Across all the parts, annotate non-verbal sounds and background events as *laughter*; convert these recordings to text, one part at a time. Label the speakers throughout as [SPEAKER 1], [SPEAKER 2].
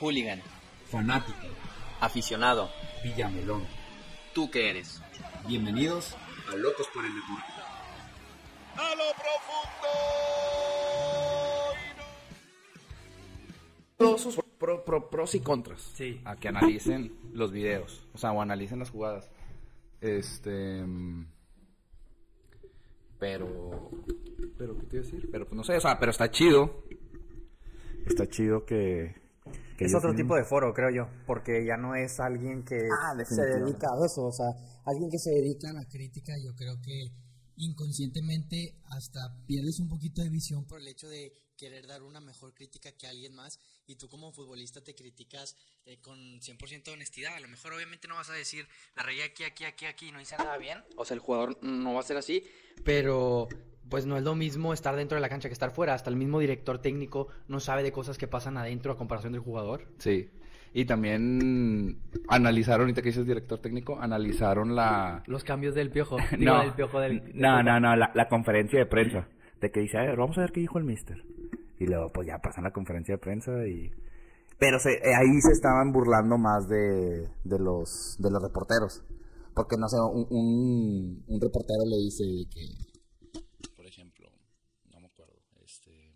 [SPEAKER 1] Hooligan.
[SPEAKER 2] Fanático.
[SPEAKER 1] Aficionado.
[SPEAKER 2] Villamelón.
[SPEAKER 1] ¿Tú qué eres?
[SPEAKER 2] Bienvenidos a Locos por el Deporte.
[SPEAKER 3] a lo profundo.
[SPEAKER 4] todos sus pro- pro- pros y contras.
[SPEAKER 5] Sí.
[SPEAKER 4] A que analicen los videos. O sea, o analicen las jugadas. Este. mm, Pero. Pero, ¿qué te iba a decir? Pero, pues no sé, o sea, pero está chido. Está chido que. Que
[SPEAKER 5] Es otro tipo de foro, creo yo, porque ya no es alguien que
[SPEAKER 4] Ah,
[SPEAKER 6] se dedica a eso, o sea, alguien que se dedica a la crítica, yo creo que inconscientemente hasta pierdes un poquito de visión por el hecho de querer dar una mejor crítica que alguien más y tú como futbolista te criticas eh, con 100% de honestidad. A lo mejor obviamente no vas a decir la regué aquí, aquí, aquí, aquí, no hice nada bien. O sea, el jugador no va a ser así, pero pues no es lo mismo estar dentro de la cancha que estar fuera. Hasta el mismo director técnico no sabe de cosas que pasan adentro a comparación del jugador.
[SPEAKER 4] Sí. Y también analizaron, ahorita que dices director técnico, analizaron la.
[SPEAKER 5] los cambios del piojo, *laughs*
[SPEAKER 4] No,
[SPEAKER 5] del piojo del, del
[SPEAKER 4] no, no, no, la, la conferencia de prensa. De que dice, a ver, vamos a ver qué dijo el mister. Y luego, pues ya pasan la conferencia de prensa y... Pero se, eh, ahí se estaban burlando más de, de, los, de los reporteros. Porque, no sé, un, un, un reportero le dice que... Por ejemplo, no me acuerdo, este...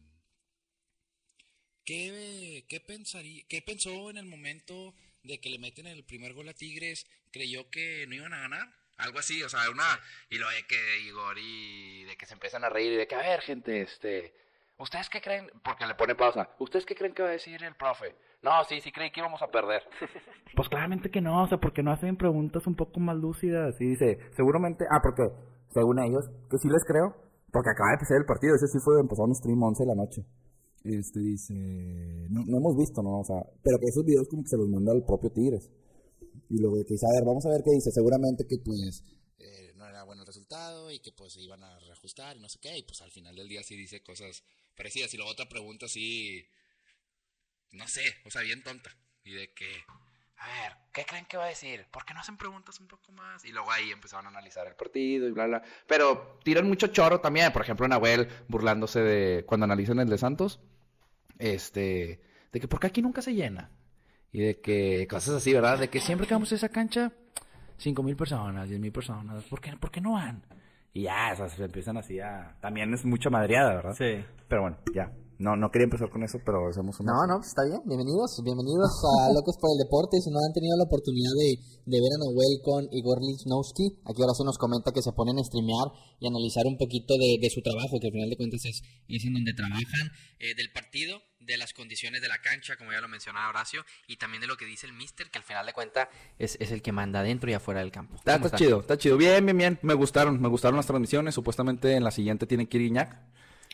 [SPEAKER 7] ¿Qué, qué, pensaría, ¿Qué pensó en el momento de que le meten el primer gol a Tigres? ¿Creyó que no iban a ganar? Algo así, o sea, una... Y lo de que Igor y de que se empiezan a reír y de que, a ver, gente, este... ¿Ustedes qué creen? Porque le pone pausa. ¿Ustedes qué creen que va a decir el profe? No, sí, sí creí que íbamos a perder. *laughs*
[SPEAKER 4] Pues claramente que no, o sea, porque no hacen preguntas un poco más lúcidas. Y dice, seguramente, ah, porque según ellos, que sí les creo, porque acaba de empezar el partido, ese sí fue, empezó un stream 11 de la noche. Este dice, no, no hemos visto, ¿no? O sea, pero que esos videos como que se los manda el propio Tigres. Y luego que dice, a ver, vamos a ver qué dice, seguramente que pues
[SPEAKER 7] Eh, no era bueno el resultado y que pues se iban a reajustar y no sé qué. Y pues al final del día sí dice cosas parecidas. Y luego otra pregunta así, no sé, o sea, bien tonta. Y de que, a ver, ¿qué creen que va a decir? ¿Por qué no hacen preguntas un poco más? Y luego ahí empezaron a analizar el partido y bla, bla.
[SPEAKER 4] Pero tiran mucho choro también. Por ejemplo, Nahuel burlándose de cuando analizan el de Santos. Este, de que porque aquí nunca se llena. Y de que cosas así, ¿verdad? De que siempre que vamos a esa cancha, cinco mil personas, diez mil personas. ¿Por qué, ¿Por qué no van? Y ya, o sea, se empiezan así a... También es mucha madreada, ¿verdad?
[SPEAKER 5] Sí.
[SPEAKER 4] Pero bueno, ya. No, no quería empezar con eso, pero hacemos una...
[SPEAKER 6] No, no, pues está bien. Bienvenidos, bienvenidos a *laughs* Locos por el Deporte. Si no han tenido la oportunidad de, de ver a Noel con Igor Lichnowsky, aquí ahora se nos comenta que se ponen a streamear y analizar un poquito de, de su trabajo, que al final de cuentas es, es en donde trabajan, eh, del partido, de las condiciones de la cancha, como ya lo mencionaba Horacio, y también de lo que dice el mister, que al final de cuentas es, es el que manda adentro y afuera del campo.
[SPEAKER 4] Está,
[SPEAKER 6] ¿Cómo
[SPEAKER 4] está chido, está chido. Bien, bien, bien. Me gustaron, me gustaron las transmisiones. Supuestamente en la siguiente tiene que ir.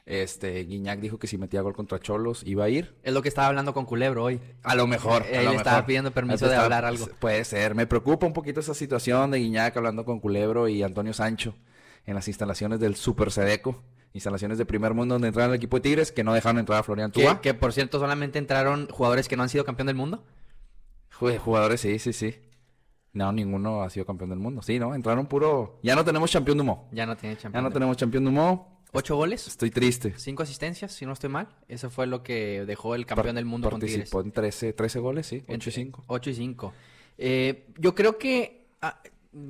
[SPEAKER 4] Este, Guiñac dijo que si metía gol contra Cholos iba a ir.
[SPEAKER 5] Es lo que estaba hablando con Culebro hoy.
[SPEAKER 4] A lo mejor. a
[SPEAKER 5] Él
[SPEAKER 4] lo
[SPEAKER 5] estaba
[SPEAKER 4] mejor.
[SPEAKER 5] pidiendo permiso de hablar algo.
[SPEAKER 4] Puede ser. Me preocupa un poquito esa situación de Guiñac hablando con Culebro y Antonio Sancho en las instalaciones del Super Sedeco. Instalaciones de primer mundo donde entraron el equipo de Tigres que no dejaron entrar a Florian
[SPEAKER 5] Que,
[SPEAKER 4] Tua.
[SPEAKER 5] que, por cierto solamente entraron jugadores que no han sido campeón del mundo.
[SPEAKER 4] Jugadores, sí, sí, sí. No, ninguno ha sido campeón del mundo. Sí, ¿no? Entraron puro... Ya no tenemos campeón de humo.
[SPEAKER 5] Ya no tiene
[SPEAKER 4] Ya
[SPEAKER 5] campeón.
[SPEAKER 4] no
[SPEAKER 5] del-
[SPEAKER 4] tenemos campeón de humo.
[SPEAKER 5] Ocho goles,
[SPEAKER 4] Estoy triste.
[SPEAKER 5] cinco asistencias, si no estoy mal. Eso fue lo que dejó el campeón del mundo con Tigres.
[SPEAKER 4] Participó en 13, 13 goles, sí. 8 y
[SPEAKER 5] Entre
[SPEAKER 4] 5.
[SPEAKER 5] 8 y 5. Eh, yo creo que. ah,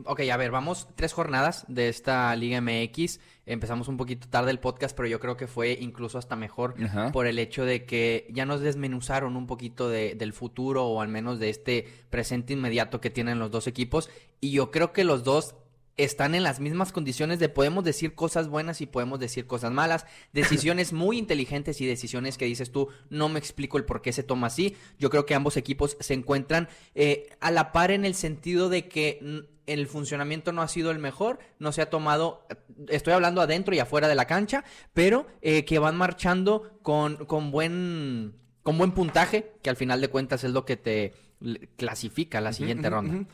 [SPEAKER 5] ok, a ver, vamos tres jornadas de esta Liga MX. Empezamos un poquito tarde el podcast, pero yo creo que fue incluso hasta mejor
[SPEAKER 4] Ajá.
[SPEAKER 5] por el hecho de que ya nos desmenuzaron un poquito de- del futuro o al menos de este presente inmediato que tienen los dos equipos. Y yo creo que los dos están en las mismas condiciones de podemos decir cosas buenas y podemos decir cosas malas, decisiones *laughs* muy inteligentes y decisiones que dices tú, no me explico el por qué se toma así. Yo creo que ambos equipos se encuentran eh, a la par en el sentido de que el funcionamiento no ha sido el mejor, no se ha tomado, estoy hablando adentro y afuera de la cancha, pero eh, que van marchando con, con buen con buen puntaje, que al final de cuentas es lo que te clasifica a la siguiente ronda.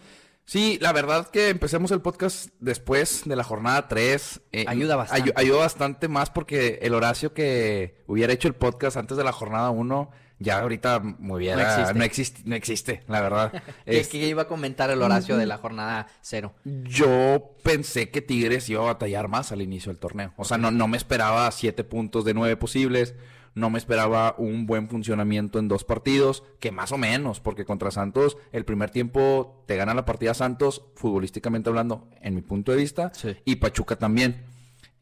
[SPEAKER 4] Sí, la verdad que empecemos el podcast después de la jornada 3.
[SPEAKER 5] Ayuda bastante.
[SPEAKER 4] ayuda bastante más porque el Horacio que hubiera hecho el podcast antes de la jornada 1 ya ahorita me hubiera...
[SPEAKER 5] No existe.
[SPEAKER 4] No existe, no existe, la verdad. *laughs*
[SPEAKER 5] ¿Qué,
[SPEAKER 4] Es-
[SPEAKER 5] qué iba a comentar el Horacio de la jornada cero?
[SPEAKER 4] Yo pensé que Tigres iba a batallar más al inicio del torneo. O sea, no, no me esperaba siete puntos de nueve posibles. No me esperaba un buen funcionamiento en dos partidos, que más o menos, porque contra Santos el primer tiempo te gana la partida Santos, futbolísticamente hablando, en mi punto de vista,
[SPEAKER 5] Sí.
[SPEAKER 4] y Pachuca también.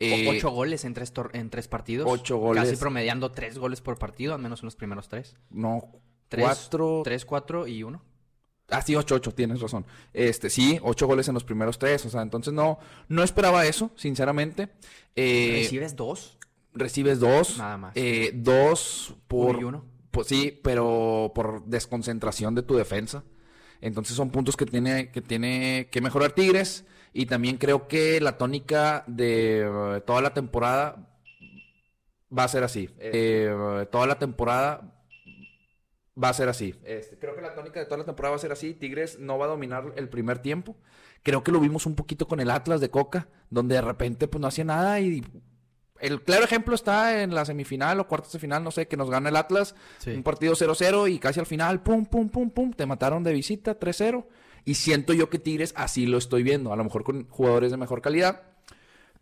[SPEAKER 4] Eh,
[SPEAKER 5] ocho goles en tres, en tres partidos.
[SPEAKER 4] ocho goles.
[SPEAKER 5] Casi promediando tres goles por partido, al menos en los primeros tres.
[SPEAKER 4] No,
[SPEAKER 5] Tres,
[SPEAKER 4] cuatro...
[SPEAKER 5] Tres, cuatro y uno.
[SPEAKER 4] Ah, sí, 8-8, tienes razón. Este, sí, 8 goles en los primeros tres. O sea, entonces no, no esperaba eso, sinceramente. Eh,
[SPEAKER 5] ¿Recibes dos?
[SPEAKER 4] Recibes dos.
[SPEAKER 5] Nada más.
[SPEAKER 4] eh, dos por.
[SPEAKER 5] Uno y uno.
[SPEAKER 4] Pues sí, pero por desconcentración de tu defensa. Entonces son puntos que tiene que, tiene que mejorar Tigres. Y también creo que la tónica de eh, toda la temporada va a ser así. Eh, toda la temporada va a ser así. Este, creo que la tónica de toda la temporada va a ser así. Tigres no va a dominar el primer tiempo. Creo que lo vimos un poquito con el Atlas de Coca, donde de repente pues no hacía nada y el claro ejemplo está en la semifinal o cuartos de final, no sé, que nos gana el Atlas,
[SPEAKER 5] Sí.
[SPEAKER 4] un partido 0-0 y casi al final, pum, pum, pum, pum, te mataron de visita 3-0. Y siento yo que Tigres así lo estoy viendo, a lo mejor con jugadores de mejor calidad,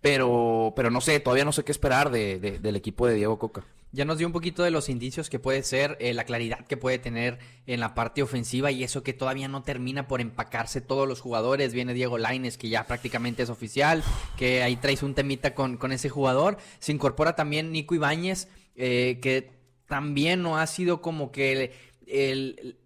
[SPEAKER 4] pero, pero no sé, todavía no sé qué esperar de, de- del equipo de Diego Coca.
[SPEAKER 5] Ya nos dio un poquito de los indicios que puede ser, eh, la claridad que puede tener en la parte ofensiva y eso que todavía no termina por empacarse todos los jugadores. Viene Diego Laines, que ya prácticamente es oficial, que ahí traes un temita con, con ese jugador. Se incorpora también Nico Ibáñez, eh, que también no ha sido como que el, el-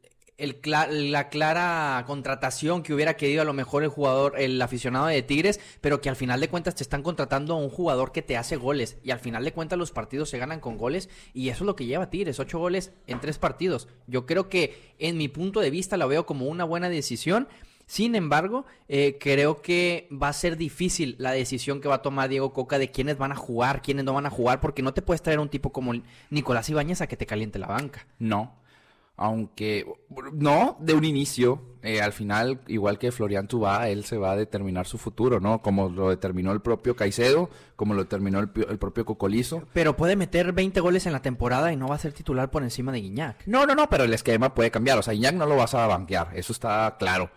[SPEAKER 5] la clara contratación que hubiera querido a lo mejor el jugador, el aficionado de Tigres, pero que al final de cuentas te están contratando a un jugador que te hace goles y al final de cuentas los partidos se ganan con goles y eso es lo que lleva Tigres, ocho goles en tres partidos. Yo creo que en mi punto de vista la veo como una buena decisión. Sin embargo, eh, creo que va a ser difícil la decisión que va a tomar Diego Coca de quiénes van a jugar, quiénes no van a jugar, porque no te puedes traer un tipo como Nicolás Ibáñez a que te caliente la banca.
[SPEAKER 4] No. Aunque, no, de un inicio, eh, al final, igual que Florian Tubá, él se va a determinar su futuro, ¿no? Como lo determinó el propio Caicedo, como lo determinó el, pi- el propio Cocolizo.
[SPEAKER 5] Pero puede meter 20 goles en la temporada y no va a ser titular por encima de Guiñac.
[SPEAKER 4] No, no, no, pero el esquema puede cambiar. O sea, Iñak no lo vas a banquear, eso está claro.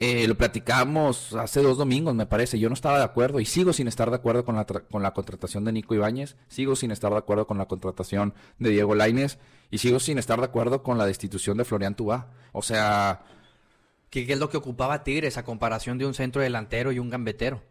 [SPEAKER 4] Eh, lo platicamos hace dos domingos, me parece. Yo no estaba de acuerdo y sigo sin estar de acuerdo con la, con la contratación de Nico Ibáñez. Sigo sin estar de acuerdo con la contratación de Diego Laines. Y sigo sin estar de acuerdo con la destitución de Florian Tubá. O sea,
[SPEAKER 5] ¿Qué, es lo que ocupaba Tigres a comparación de un centro delantero y un gambetero?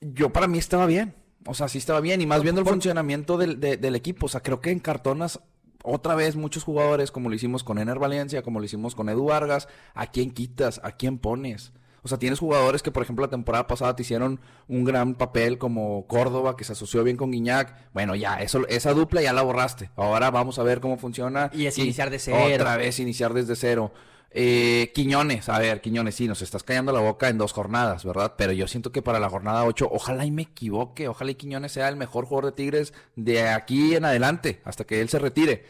[SPEAKER 4] yo para mí estaba bien. O sea, sí estaba bien. Y más viendo el funcionamiento del, de- del equipo. O sea, creo que en cartonas otra vez muchos jugadores, como lo hicimos con Ener Valencia, como lo hicimos con Edu Vargas. ¿A quién quitas? ¿A quién pones? O sea, tienes jugadores que, por ejemplo, la temporada pasada te hicieron un gran papel como Córdoba, que se asoció bien con Guiñac. Bueno, ya, eso, esa dupla ya la borraste. Ahora vamos a ver cómo funciona.
[SPEAKER 5] Y es iniciar de cero.
[SPEAKER 4] Otra vez iniciar desde cero. Eh, Quiñones, a ver, Quiñones, sí, nos estás callando la boca en dos jornadas, ¿verdad? Pero yo siento que para la jornada 8, ojalá y me equivoque, ojalá y Quiñones sea el mejor jugador de Tigres de aquí en adelante, hasta que él se retire.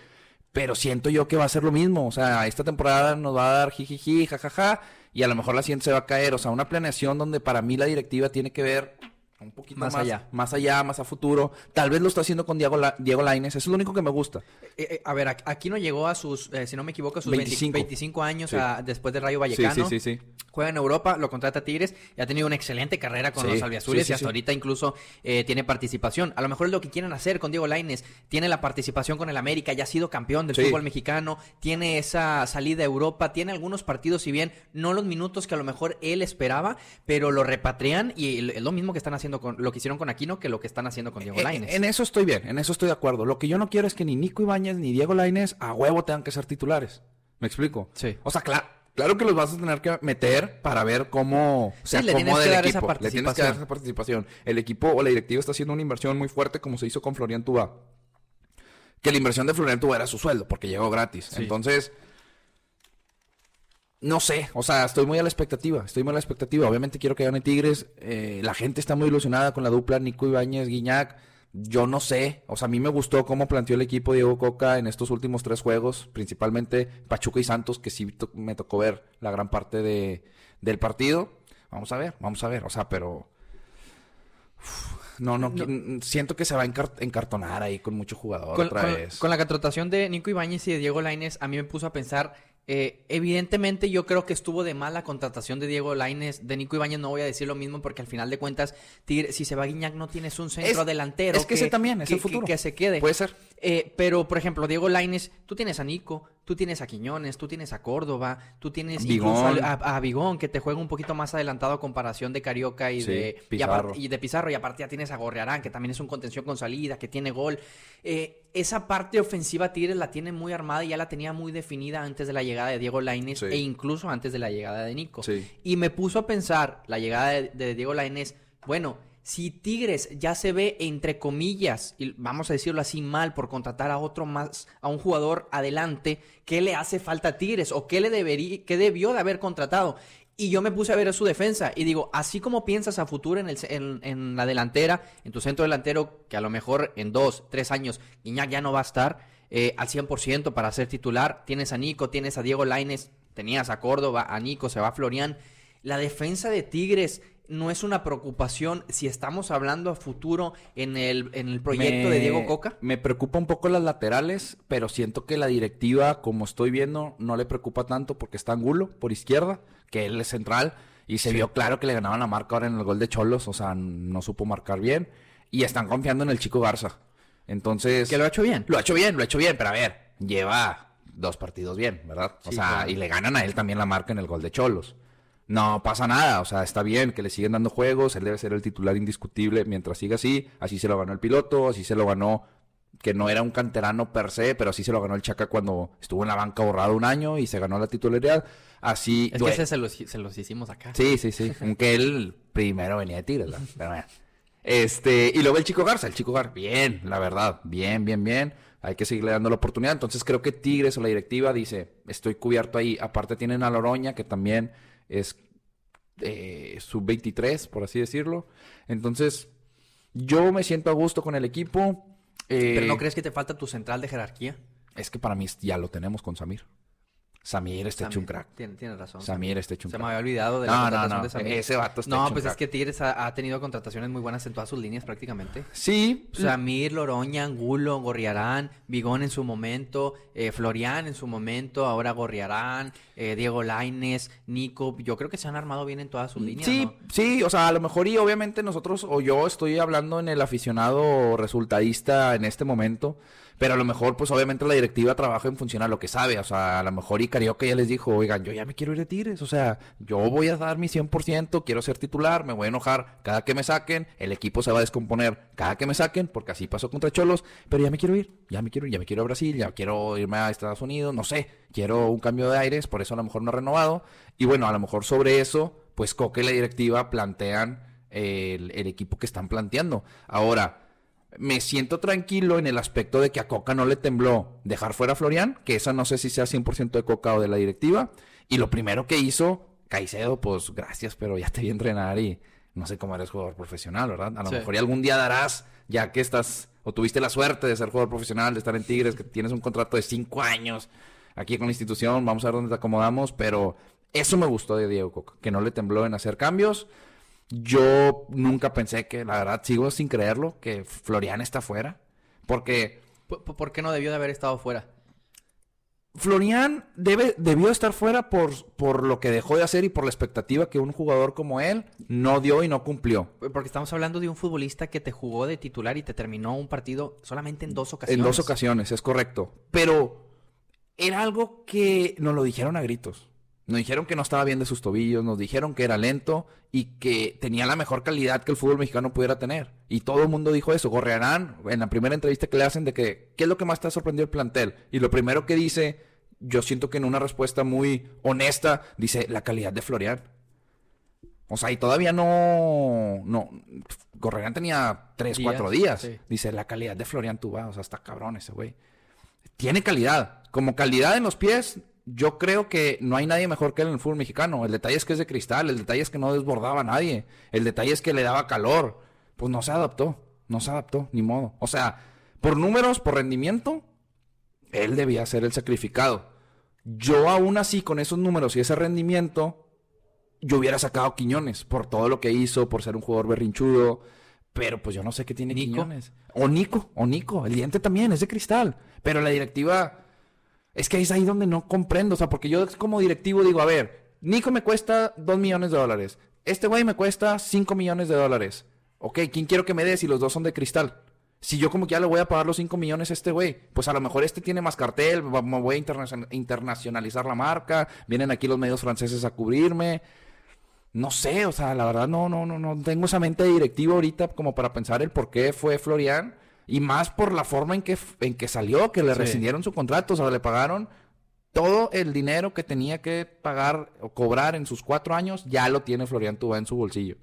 [SPEAKER 4] Pero siento yo que va a ser lo mismo, o sea, esta temporada nos va a dar jijiji, jajaja, y a lo mejor la siguiente se va a caer, o sea, una planeación donde para mí la directiva tiene que ver un poquito
[SPEAKER 5] Más
[SPEAKER 4] más,
[SPEAKER 5] allá.
[SPEAKER 4] más allá, más a futuro. Tal vez lo está haciendo con Diego, La- Diego Lainez, eso es lo único que me gusta.
[SPEAKER 5] Eh, eh, a ver, aquí no llegó a sus, eh, si no me equivoco, a sus 25,
[SPEAKER 4] 25.
[SPEAKER 5] 25 años
[SPEAKER 4] Sí.
[SPEAKER 5] a- después de Rayo Vallecano.
[SPEAKER 4] sí, sí.
[SPEAKER 5] Juega en Europa, lo contrata Tigres y ha tenido una excelente carrera con
[SPEAKER 4] Sí,
[SPEAKER 5] los albiazules
[SPEAKER 4] sí, sí,
[SPEAKER 5] y hasta
[SPEAKER 4] sí.
[SPEAKER 5] ahorita incluso eh, tiene participación. A lo mejor es lo que quieren hacer con Diego Laines. Tiene la participación con el América, ya ha sido campeón del
[SPEAKER 4] Sí.
[SPEAKER 5] fútbol mexicano, tiene esa salida a Europa, tiene algunos partidos, si bien no los minutos que a lo mejor él esperaba, pero lo repatrian y es lo mismo que están haciendo con lo que hicieron con Aquino que lo que están haciendo con Diego
[SPEAKER 4] Eh,
[SPEAKER 5] Laines.
[SPEAKER 4] En eso estoy bien, en eso estoy de acuerdo. Lo que yo no quiero es que ni Nico Ibáñez ni Diego Lainez a huevo tengan que ser titulares. ¿Me explico?
[SPEAKER 5] Sí.
[SPEAKER 4] O sea, claro, claro que los vas a tener que meter para ver cómo se
[SPEAKER 5] Sí,
[SPEAKER 4] acomoda el equipo. Le tienes que dar esa participación. El equipo o la directiva está haciendo una inversión muy fuerte como se hizo con Florian Tuba. Que la inversión de Florian Tuba era su sueldo porque llegó gratis. Entonces, no sé, o sea, estoy muy a la expectativa, estoy muy a la expectativa. Obviamente quiero que gane Tigres. eh, la gente está muy ilusionada con la dupla Nico Ibáñez, Guiñac. Yo no sé, o sea, a mí me gustó cómo planteó el equipo Diego Coca en estos últimos tres juegos, principalmente Pachuca y Santos, que sí to- me tocó ver la gran parte de, del partido. Vamos a ver, vamos a ver, o sea, pero... uf, no, no, siento que se va a encar- encartonar ahí con mucho jugador
[SPEAKER 5] con,
[SPEAKER 4] otra
[SPEAKER 5] con-
[SPEAKER 4] vez.
[SPEAKER 5] con la contratación de Nico Ibáñez y de Diego Laines, a mí me puso a pensar, eh, evidentemente yo creo que estuvo de mal la contratación de Diego Laines, de Nico Ibáñez no voy a decir lo mismo porque al final de cuentas, Tigre- si se va Guiñac no tienes un centro
[SPEAKER 4] Es-
[SPEAKER 5] delantero.
[SPEAKER 4] es que ese también, es el futuro.
[SPEAKER 5] Que, se quede.
[SPEAKER 4] Puede ser.
[SPEAKER 5] Eh, pero, por ejemplo, Diego Laines, tú tienes a Nico, tú tienes a Quiñones, tú tienes a Córdoba, tú tienes
[SPEAKER 4] Bigón.
[SPEAKER 5] a, a- a Bigón, que te juega un poquito más adelantado a comparación de Carioca y,
[SPEAKER 4] Sí,
[SPEAKER 5] de, y,
[SPEAKER 4] Pizarro.
[SPEAKER 5] y de Pizarro. Y aparte ya tienes a Gorrearán, que también es un contención con salida, que tiene gol. Eh, esa parte ofensiva Tigres la tiene muy armada y ya la tenía muy definida antes de la llegada de Diego Laines
[SPEAKER 4] Sí.
[SPEAKER 5] e incluso antes de la llegada de Nico.
[SPEAKER 4] Sí.
[SPEAKER 5] Y me puso a pensar la llegada de, de Diego Lainez, bueno, si Tigres ya se ve entre comillas, y vamos a decirlo así mal, por contratar a otro más, a un jugador adelante, ¿qué le hace falta a Tigres? ¿O qué le debería, qué debió de haber contratado? Y yo me puse a ver a su defensa y digo, así como piensas a futuro en, el, en, la delantera, en tu centro delantero, que a lo mejor en dos, tres años Iñak ya no va a estar eh, al 100% para ser titular, tienes a Nico, tienes a Diego Laines, tenías a Córdoba, a Nico, se va Florian. La defensa de Tigres no es una preocupación si estamos hablando a futuro en el, en el proyecto de Diego Coca.
[SPEAKER 4] Me preocupa un poco las laterales, pero siento que la directiva, como estoy viendo, no le preocupa tanto porque está Angulo por izquierda, que él es central, y se vio claro que le ganaban la marca ahora en el gol de Cholos, o sea, no supo marcar bien, y están confiando en el chico Garza. Entonces...
[SPEAKER 5] Que lo ha hecho bien.
[SPEAKER 4] Lo ha hecho bien, lo ha hecho bien, pero a ver, lleva dos partidos bien, ¿verdad? O sea,
[SPEAKER 5] claro.
[SPEAKER 4] y le ganan a él también la marca en el gol de Cholos. No pasa nada, o sea, está bien que le siguen dando juegos, él debe ser el titular indiscutible mientras siga así, así se lo ganó el piloto, así se lo ganó, que no era un canterano per se, pero así se lo ganó el Chaca cuando estuvo en la banca borrado un año y se ganó la titularidad, así...
[SPEAKER 5] Es que ese se los, se los hicimos acá.
[SPEAKER 4] Sí, sí, sí. Aunque él primero venía de Tigres. Pero bueno. Este, y luego el Chico Garza, el Chico Garza, bien, la verdad, bien, bien, bien. Hay que seguirle dando la oportunidad. Entonces creo que Tigres o la directiva dice, estoy cubierto ahí. Aparte tienen a Loroña, que también es eh, sub-23, por así decirlo. Entonces, yo me siento a gusto con el equipo. Eh,
[SPEAKER 5] Pero ¿no crees que te falta tu central de jerarquía?
[SPEAKER 4] Es que para mí ya lo tenemos con Samir. Samir está hecho un crack.
[SPEAKER 5] Tiene, tiene razón.
[SPEAKER 4] Samir hecho un
[SPEAKER 5] Se me había olvidado de la
[SPEAKER 4] No, no,
[SPEAKER 5] contratación
[SPEAKER 4] no.
[SPEAKER 5] de Samir.
[SPEAKER 4] Ese vato está
[SPEAKER 5] No, pues es que Tigres ha, ha tenido contrataciones muy buenas en todas sus líneas prácticamente.
[SPEAKER 4] Sí,
[SPEAKER 5] Samir, Loroña, Angulo, Gorriarán, Bigón en su momento, eh, Florian en su momento, ahora Gorriarán, eh, Diego Laines, Nico. Yo creo que se han armado bien en todas sus líneas.
[SPEAKER 4] Sí, sí, o sea, a lo mejor y obviamente nosotros o yo estoy hablando en el aficionado resultadista en este momento, pero a lo mejor pues obviamente la directiva trabaja en función a lo que sabe, o sea, a lo mejor y Carioca ya les dijo, oigan, yo ya me quiero ir de Tigres, o sea, yo voy a dar mi 100%, quiero ser titular, me voy a enojar cada que me saquen, el equipo se va a descomponer cada que me saquen, porque así pasó contra Cholos, pero ya me quiero ir, ya me quiero ya me quiero a Brasil, ya quiero irme a Estados Unidos, no sé, quiero un cambio de aires, por eso a lo mejor no he renovado, y bueno, a lo mejor sobre eso, pues Coca y la directiva plantean el, el equipo que están planteando. Ahora, me siento tranquilo en el aspecto de que a Coca no le tembló dejar fuera a Florian, que esa no sé si sea 100% de Coca o de la directiva. Y lo primero que hizo, Caicedo, pues gracias, pero ya te vi entrenar y no sé cómo eres jugador profesional, ¿verdad? A lo
[SPEAKER 5] Sí.
[SPEAKER 4] mejor y algún día darás, ya que estás, o tuviste la suerte de ser jugador profesional, de estar en Tigres, que tienes un contrato de cinco años aquí con la institución, vamos a ver dónde te acomodamos, pero eso me gustó de Diego Coca, que no le tembló en hacer cambios. Yo nunca pensé que, la verdad, sigo sin creerlo, que Florian está fuera. Porque
[SPEAKER 5] ¿Por, qué no debió de haber estado fuera?
[SPEAKER 4] Florian debe, debió estar fuera por, por lo que dejó de hacer y por la expectativa que un jugador como él no dio y no cumplió.
[SPEAKER 5] Porque estamos hablando de un futbolista que te jugó de titular y te terminó un partido solamente en dos ocasiones.
[SPEAKER 4] En dos ocasiones, es correcto. Pero era algo que nos lo dijeron a gritos. Nos dijeron que no estaba bien de sus tobillos, nos dijeron que era lento y que tenía la mejor calidad que el fútbol mexicano pudiera tener. Y todo el mundo dijo eso. Gorrearán, en la primera entrevista que le hacen de que, ¿qué es lo que más te ha sorprendido el plantel? Y lo primero que dice, yo siento que en una respuesta muy honesta, dice, la calidad de Florian. O sea, y todavía no, no, Gorrearán tenía tres,
[SPEAKER 5] Días,
[SPEAKER 4] cuatro días.
[SPEAKER 5] sí.
[SPEAKER 4] Dice, la calidad de Florian Tuba, o sea, está cabrón ese güey. Tiene calidad. Como calidad en los pies, yo creo que no hay nadie mejor que él en el fútbol mexicano. El detalle es que es de cristal, el detalle es que no desbordaba a nadie, el detalle es que le daba calor. Pues no se adaptó, no se adaptó, ni modo. O sea, por números, por rendimiento, él debía ser el sacrificado. Yo aún así, con esos números y ese rendimiento, yo hubiera sacado a Quiñones por todo lo que hizo, por ser un jugador berrinchudo. Pero pues yo no sé qué tiene
[SPEAKER 5] Nico.
[SPEAKER 4] Quiñones. O Nico, o Nico. El diente también es de cristal. Pero la directiva. Es que es ahí donde no comprendo. O sea, porque yo como directivo digo, a ver, Nico me cuesta 2 millones de dólares. Este güey me cuesta 5 millones de dólares. Ok, ¿quién quiero que me dé si los dos son de cristal? Si yo como que ya le voy a pagar los 5 millones a este güey, pues a lo mejor este tiene más cartel, me voy a internacion- internacionalizar la marca, vienen aquí los medios franceses a cubrirme. No sé, o sea, la verdad no, no, no, no tengo esa mente directiva ahorita como para pensar el por qué fue Florian. Y más por la forma en que, en que salió, que le
[SPEAKER 5] Sí.
[SPEAKER 4] rescindieron su contrato, o sea, le pagaron todo el dinero que tenía que pagar o cobrar en sus cuatro años, ya lo tiene Florian Tubá en su bolsillo.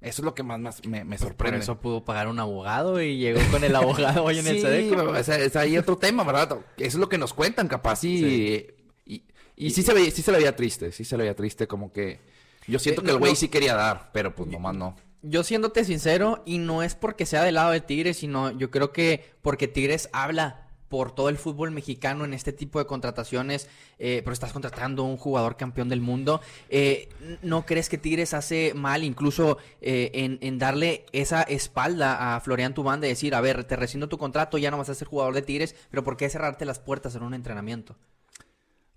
[SPEAKER 4] Eso es lo que más, más me, me
[SPEAKER 5] Por
[SPEAKER 4] sorprende.
[SPEAKER 5] eso pudo pagar un abogado y llegó con el *laughs* abogado hoy en el
[SPEAKER 4] Sí,
[SPEAKER 5] Sedeco.
[SPEAKER 4] sea, es ahí otro tema, ¿verdad? Eso es lo que nos cuentan, capaz, y, y, y sí, se veía, sí se le veía triste, sí se le veía triste, como que yo siento
[SPEAKER 5] Eh,
[SPEAKER 4] que el güey
[SPEAKER 5] no.
[SPEAKER 4] sí quería dar, pero pues nomás no.
[SPEAKER 5] Yo siéndote sincero, y no es porque sea del lado de Tigres, sino yo creo que porque Tigres habla por todo el fútbol mexicano en este tipo de contrataciones, eh, pero estás contratando a un jugador campeón del mundo. eh, ¿No crees que Tigres hace mal incluso eh, en, en darle esa espalda a Florian Tubán de decir, a ver, te rescindo tu contrato, ya no vas a ser jugador de Tigres, pero ¿por qué cerrarte las puertas en un entrenamiento?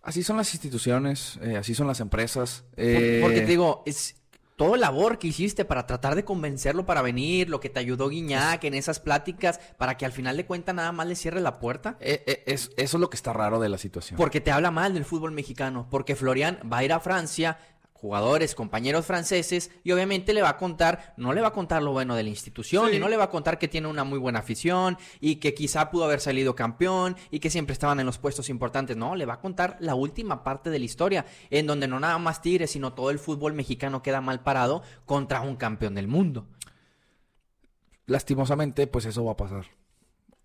[SPEAKER 4] Así son las instituciones, así son las empresas.
[SPEAKER 5] Por- Porque te digo, es todo el labor que hiciste para tratar de convencerlo para venir, lo que te ayudó Guiñac en esas pláticas, para que al final de cuentas nada más le cierre la puerta.
[SPEAKER 4] eh, eh, es, eso es lo que está raro de la situación.
[SPEAKER 5] Porque te habla mal del fútbol mexicano. Porque Florian va a ir a Francia, jugadores, compañeros franceses, y obviamente le va a contar, no le va a contar lo bueno de la institución, y no le va a contar que tiene una muy buena afición, y que quizá pudo haber salido campeón, y que siempre estaban en los puestos importantes. No, le va a contar la última parte de la historia, en donde no nada más Tigres, sino todo el fútbol mexicano queda mal parado contra un campeón del mundo.
[SPEAKER 4] lastimosamente, pues eso va a pasar.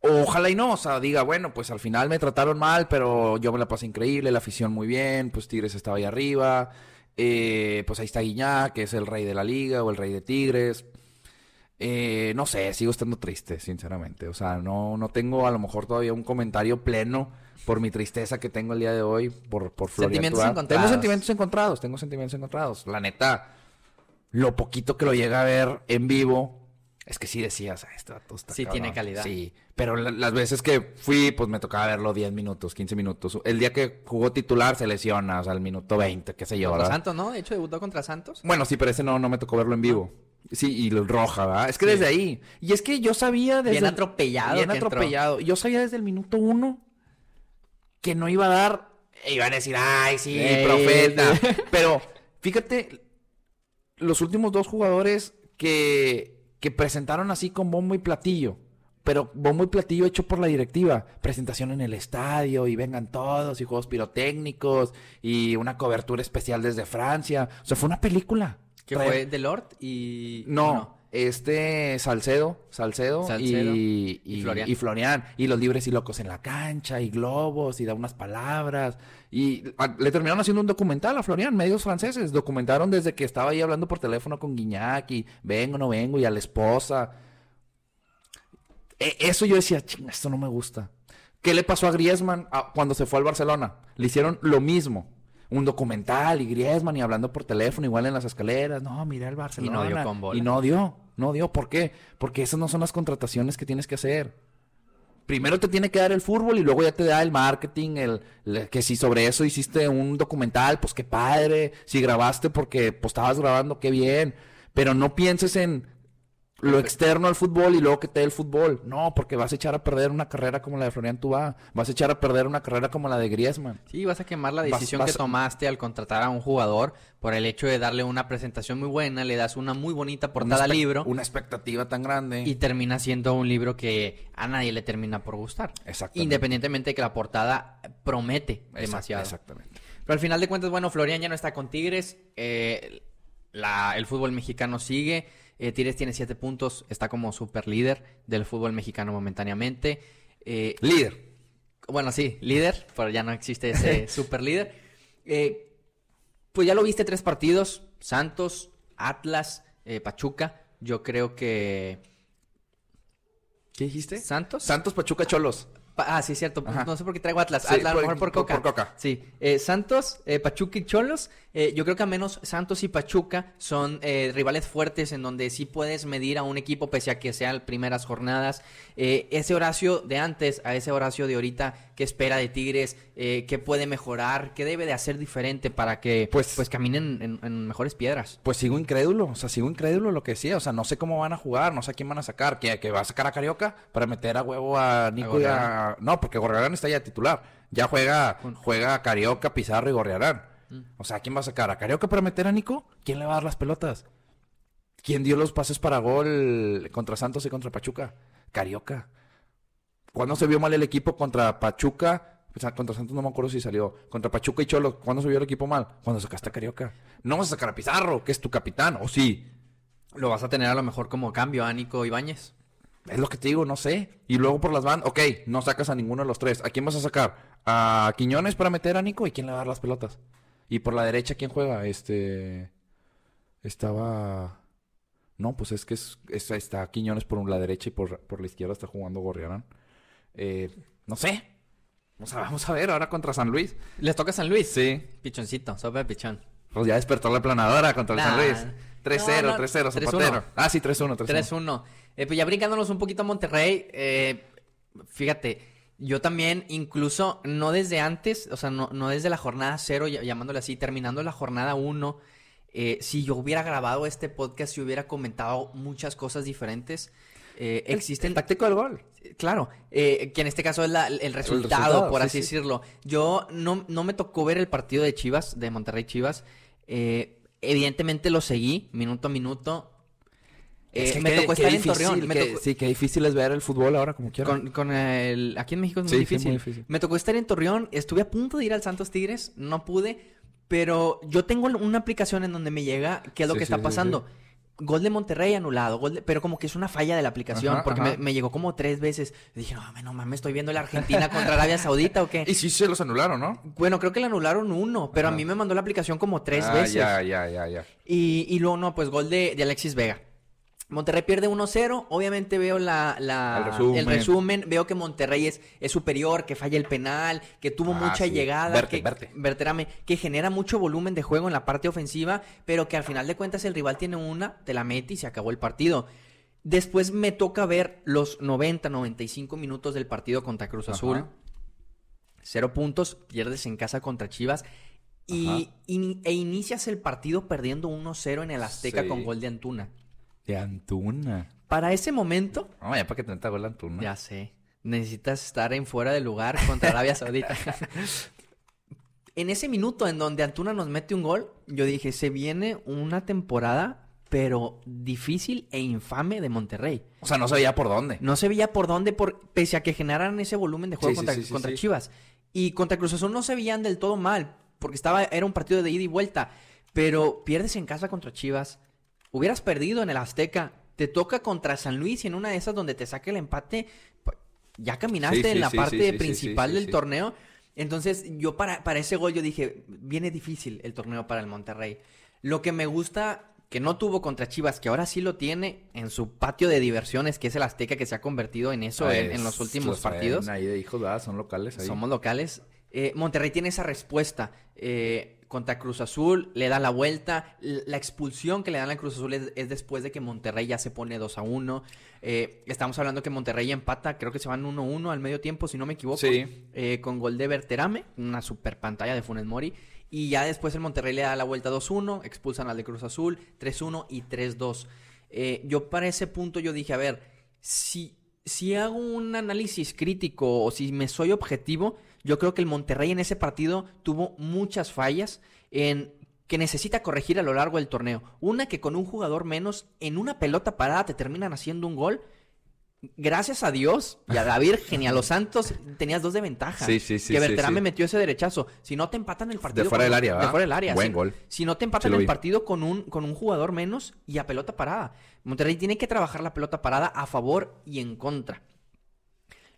[SPEAKER 4] Ojalá y no, o sea, diga, bueno, pues al final me trataron mal, pero yo me la pasé increíble, la afición muy bien, pues Tigres estaba ahí arriba, eh, pues ahí está Guiñac, que es el rey de la liga o el rey de Tigres. Eh, no sé, sigo estando triste, sinceramente. O sea, no, no tengo a lo mejor todavía un comentario pleno por mi tristeza que tengo el día de hoy por, por
[SPEAKER 5] Sentimientos encontrados.
[SPEAKER 4] Tengo sentimientos encontrados, tengo sentimientos encontrados. La neta, lo poquito que lo llega a ver en vivo, es que sí decías, "Ah, vato está
[SPEAKER 5] Sí,
[SPEAKER 4] cabrón".
[SPEAKER 5] tiene calidad.
[SPEAKER 4] Sí, pero la- las veces que fui, pues me tocaba verlo 10 minutos, 15 minutos. El día que jugó titular se lesiona, o sea, al minuto 20, qué sé yo,
[SPEAKER 5] Contra. Santos, ¿no? De hecho, debutó contra Santos.
[SPEAKER 4] Bueno, sí, pero ese no, no me tocó verlo en vivo. Sí, y el roja, ¿verdad? Es que desde ahí. Y es que yo sabía desde...
[SPEAKER 5] Bien atropellado
[SPEAKER 4] Bien
[SPEAKER 5] entró.
[SPEAKER 4] atropellado. Yo sabía desde el minuto uno que no iba a dar... e Iban a decir, ay, sí,
[SPEAKER 5] Ey.
[SPEAKER 4] profeta. *laughs* Pero, fíjate, los últimos dos jugadores que, que presentaron así con bombo y platillo. Pero bombo y platillo hecho por la directiva. Presentación en el estadio y vengan todos y juegos pirotécnicos y una cobertura especial desde Francia. O sea, fue una película.
[SPEAKER 5] Que fue Delort y...
[SPEAKER 4] no, este Salcedo, Salcedo,
[SPEAKER 5] Salcedo
[SPEAKER 4] y,
[SPEAKER 5] y
[SPEAKER 4] y,
[SPEAKER 5] Florian.
[SPEAKER 4] y Florian. Y los libres y locos en la cancha, y globos, y da unas palabras. Y a- le terminaron haciendo un documental a Florian, medios franceses. Documentaron desde que estaba ahí hablando por teléfono con Guiñac, y vengo, no vengo, y a la esposa. E- eso yo decía, chinga, esto no me gusta. ¿Qué le pasó a Griezmann a- cuando se fue al Barcelona? Le hicieron lo mismo. Un documental y Griezmann y hablando por teléfono, igual en las escaleras. No, mira el Barcelona.
[SPEAKER 5] dio con bola.
[SPEAKER 4] Y no dio, no dio. ¿Por qué? Porque esas no son las contrataciones que tienes que hacer. Primero te tiene que dar el fútbol y luego ya te da el marketing, el, que si sobre eso hiciste un documental, pues qué padre. Si grabaste porque pues estabas grabando, qué bien. Pero no pienses en lo externo al fútbol y luego que te dé el fútbol. No, porque vas a echar a perder una carrera como la de Florian Tubá. Vas a echar a perder una carrera como la de Griezmann.
[SPEAKER 5] Sí, vas a quemar la decisión
[SPEAKER 4] vas-
[SPEAKER 5] que tomaste al contratar a un jugador por el hecho de darle una presentación muy buena, le das una muy bonita portada al libro
[SPEAKER 4] Una expectativa tan grande.
[SPEAKER 5] y termina siendo un libro que a nadie le termina por gustar.
[SPEAKER 4] Exactamente.
[SPEAKER 5] Independientemente de que la portada promete
[SPEAKER 4] Exact-
[SPEAKER 5] demasiado.
[SPEAKER 4] Exactamente.
[SPEAKER 5] Pero al final de cuentas, bueno, Florian ya no está con Tigres. eh, la- el fútbol mexicano sigue. Eh, Tigres tiene siete puntos. Está como super líder del fútbol mexicano momentáneamente. Eh,
[SPEAKER 4] Líder.
[SPEAKER 5] bueno, sí, líder, pero ya no existe ese *laughs* super líder. Eh, pues ya lo viste tres partidos: Santos, Atlas, eh, Pachuca. Yo creo que.
[SPEAKER 4] ¿Qué dijiste?
[SPEAKER 5] ¿Santos?
[SPEAKER 4] Santos Pachuca Cholos.
[SPEAKER 5] Ah, sí, cierto.
[SPEAKER 4] Ajá.
[SPEAKER 5] No sé por qué traigo Atlas.
[SPEAKER 4] Sí,
[SPEAKER 5] Atlas, a lo
[SPEAKER 4] por-
[SPEAKER 5] mejor por
[SPEAKER 4] por-
[SPEAKER 5] Coca.
[SPEAKER 4] por Coca.
[SPEAKER 5] Sí. Eh, Santos, eh, Pachuca y Cholos. Eh, yo creo que al menos Santos y Pachuca son eh, rivales fuertes en donde sí puedes medir a un equipo pese a que sean primeras jornadas. Eh, ese Horacio de antes a ese Horacio de ahorita, ¿qué espera de Tigres? Eh, ¿Qué puede mejorar? ¿Qué debe de hacer diferente para que pues,
[SPEAKER 4] Pues-
[SPEAKER 5] caminen en, en mejores piedras?
[SPEAKER 4] Pues sigo incrédulo, o sea, sigo incrédulo lo que decía, o sea, no sé cómo van a jugar, no sé a quién van a sacar, que, que va a sacar a Carioca para meter a huevo a Nico y a... No, porque Gorriarán está ya titular, ya juega, juega Carioca, Pizarro y Gorriarán. O sea, ¿a quién va a sacar? ¿A Carioca para meter a Nico? ¿Quién le va a dar las pelotas? ¿Quién dio los pases para gol contra Santos y contra Pachuca? Carioca. ¿Cuándo se vio mal el equipo contra Pachuca? O sea, contra Santos no me acuerdo si salió. Contra Pachuca y Cholo, ¿cuándo se vio el equipo mal? Cuando sacaste a Carioca. No vas a sacar a Pizarro, que es tu capitán, o sí.
[SPEAKER 5] Lo vas a tener a lo mejor como cambio a Nico Ibáñez.
[SPEAKER 4] Es lo que te digo, no sé. Y luego por las bandas, ok, no sacas a ninguno de los tres. ¿A quién vas a sacar? ¿A Quiñones para meter a Nico? ¿Y quién le va a dar las pelotas? Y por la derecha, ¿quién juega? Este. Estaba. No, pues es que es, es- está Quiñones por la derecha y por, por la izquierda está jugando Gorriarán. Eh, no sé. O sea, vamos a ver ahora contra San Luis.
[SPEAKER 5] ¿Les toca San Luis?
[SPEAKER 4] Sí.
[SPEAKER 5] Pichoncito, sopa pichón.
[SPEAKER 4] Pues ya despertó la planadora contra el San
[SPEAKER 5] Nah.
[SPEAKER 4] Luis. 3-0,
[SPEAKER 5] No, no,
[SPEAKER 4] 3-0,
[SPEAKER 5] 3-1.
[SPEAKER 4] Zapatero. Ah, sí, 3-1, 3-1.
[SPEAKER 5] 3-1. Eh, pues ya brincándonos un poquito a Monterrey, eh, fíjate, yo también, incluso no desde antes, o sea, no, no desde la jornada 0, llamándole así, terminando la jornada 1, eh, si yo hubiera grabado este podcast y hubiera comentado muchas cosas diferentes, eh, existen...
[SPEAKER 4] El táctico del gol.
[SPEAKER 5] Claro, eh, que en este caso es la- el, resultado,
[SPEAKER 4] resultado,
[SPEAKER 5] por
[SPEAKER 4] sí,
[SPEAKER 5] así
[SPEAKER 4] sí.
[SPEAKER 5] decirlo. Yo no, no me tocó ver el partido de Chivas, de Monterrey Chivas. Eh, evidentemente lo seguí, minuto a minuto. Eh,
[SPEAKER 4] Es que
[SPEAKER 5] me
[SPEAKER 4] qué-
[SPEAKER 5] tocó
[SPEAKER 4] qué
[SPEAKER 5] estar en Torreón. me
[SPEAKER 4] qué-
[SPEAKER 5] tocó-
[SPEAKER 4] Sí, qué difícil es ver el fútbol ahora como quiera.
[SPEAKER 5] con, con el, aquí en México es muy,
[SPEAKER 4] Sí,
[SPEAKER 5] difícil.
[SPEAKER 4] muy difícil.
[SPEAKER 5] Me tocó estar en Torreón, estuve a punto de ir al Santos Tigres, no pude, pero yo tengo una aplicación en donde me llega qué es lo
[SPEAKER 4] Sí,
[SPEAKER 5] que
[SPEAKER 4] sí,
[SPEAKER 5] está pasando. Gol de Monterrey anulado, gol de- pero como que es una falla de la aplicación,
[SPEAKER 4] Ajá,
[SPEAKER 5] porque
[SPEAKER 4] ajá.
[SPEAKER 5] Me, me llegó como tres veces. Y dije, no mames, no mames, estoy viendo la Argentina contra Arabia Saudita o qué. *laughs*
[SPEAKER 4] Y sí se los anularon, ¿no?
[SPEAKER 5] Bueno, creo que le anularon uno, pero a mí me mandó la aplicación como tres
[SPEAKER 4] Ah,
[SPEAKER 5] veces.
[SPEAKER 4] Ya, ya, ya, ya.
[SPEAKER 5] Y, y luego, no, pues gol de, de Alexis Vega. Monterrey pierde 1-0. Obviamente veo la, la-
[SPEAKER 4] El resumen.
[SPEAKER 5] resumen. Veo que Monterrey es, es superior, que falla el penal, que tuvo
[SPEAKER 4] Ah,
[SPEAKER 5] mucha
[SPEAKER 4] sí.
[SPEAKER 5] llegada,
[SPEAKER 4] Verte,
[SPEAKER 5] que,
[SPEAKER 4] verte.
[SPEAKER 5] Verterame, que genera mucho volumen de juego en la parte ofensiva, pero que al final de cuentas el rival tiene una, te la mete y se acabó el partido. Después me toca ver los 90, 95 minutos del partido contra Cruz
[SPEAKER 4] Ajá.
[SPEAKER 5] Azul. Cero puntos, pierdes en casa contra Chivas. Y, e inicias el partido perdiendo 1-0 en el Azteca
[SPEAKER 4] Sí.
[SPEAKER 5] con gol de Antuna.
[SPEAKER 4] De Antuna.
[SPEAKER 5] Para ese momento,
[SPEAKER 4] No, ya para que te meta gol Antuna.
[SPEAKER 5] ya sé, necesitas estar en fuera de lugar contra Arabia Saudita. *laughs* en ese minuto en donde Antuna nos mete un gol, yo dije, se viene una temporada, pero difícil e infame de Monterrey.
[SPEAKER 4] O sea, no sabía por dónde.
[SPEAKER 5] No se veía por dónde, por, pese a que generaran ese volumen de juego
[SPEAKER 4] Sí,
[SPEAKER 5] contra,
[SPEAKER 4] sí, sí,
[SPEAKER 5] contra. Chivas. Y contra Cruz Azul no se veían del todo mal, porque estaba, era un partido de ida y vuelta. Pero pierdes en casa contra Chivas, hubieras perdido en el Azteca, te toca contra San Luis y en una de esas donde te saque el empate, pues, ya caminaste
[SPEAKER 4] Sí, sí,
[SPEAKER 5] en la
[SPEAKER 4] sí,
[SPEAKER 5] parte
[SPEAKER 4] sí, sí, sí,
[SPEAKER 5] principal
[SPEAKER 4] sí,
[SPEAKER 5] del
[SPEAKER 4] sí.
[SPEAKER 5] torneo. Entonces, yo para, para ese gol yo dije, viene difícil el torneo para el Monterrey. Lo que me gusta que no tuvo contra Chivas, que ahora sí lo tiene en su patio de diversiones, que es el Azteca, que se ha convertido en eso en, en los últimos partidos.
[SPEAKER 4] Ahí de hijos, ¿verdad? Son locales ahí.
[SPEAKER 5] Somos locales. Eh, Monterrey tiene esa respuesta. eh, contra Cruz Azul, le da la vuelta. La expulsión que le dan a Cruz Azul es, es después de que Monterrey ya se pone 2 a 1. Eh, estamos hablando que Monterrey empata, creo que se van 1-1 al medio tiempo, si no me equivoco.
[SPEAKER 4] Sí.
[SPEAKER 5] Eh, con gol de Berterame, una super pantalla de Funes Mori. Y ya después el Monterrey le da la vuelta 2-1, expulsan al de Cruz Azul, 3-1 y 3-2. Eh, yo para ese punto yo dije, a ver, si, si hago un análisis crítico o si me soy objetivo, yo creo que el Monterrey en ese partido tuvo muchas fallas en que necesita corregir a lo largo del torneo. Una que con un jugador menos en una pelota parada te terminan haciendo un gol. Gracias a Dios y a la Virgen y a los Santos tenías dos de ventaja.
[SPEAKER 4] Sí, sí, sí,
[SPEAKER 5] Que
[SPEAKER 4] sí,
[SPEAKER 5] Berterame
[SPEAKER 4] sí.
[SPEAKER 5] metió ese derechazo. Si no te empatan el partido.
[SPEAKER 4] De fuera del área,
[SPEAKER 5] De fuera del área.
[SPEAKER 4] Buen
[SPEAKER 5] sí.
[SPEAKER 4] gol.
[SPEAKER 5] Si no te empatan el partido con un, con un jugador menos y a pelota parada. Monterrey tiene que trabajar la pelota parada a favor y en contra.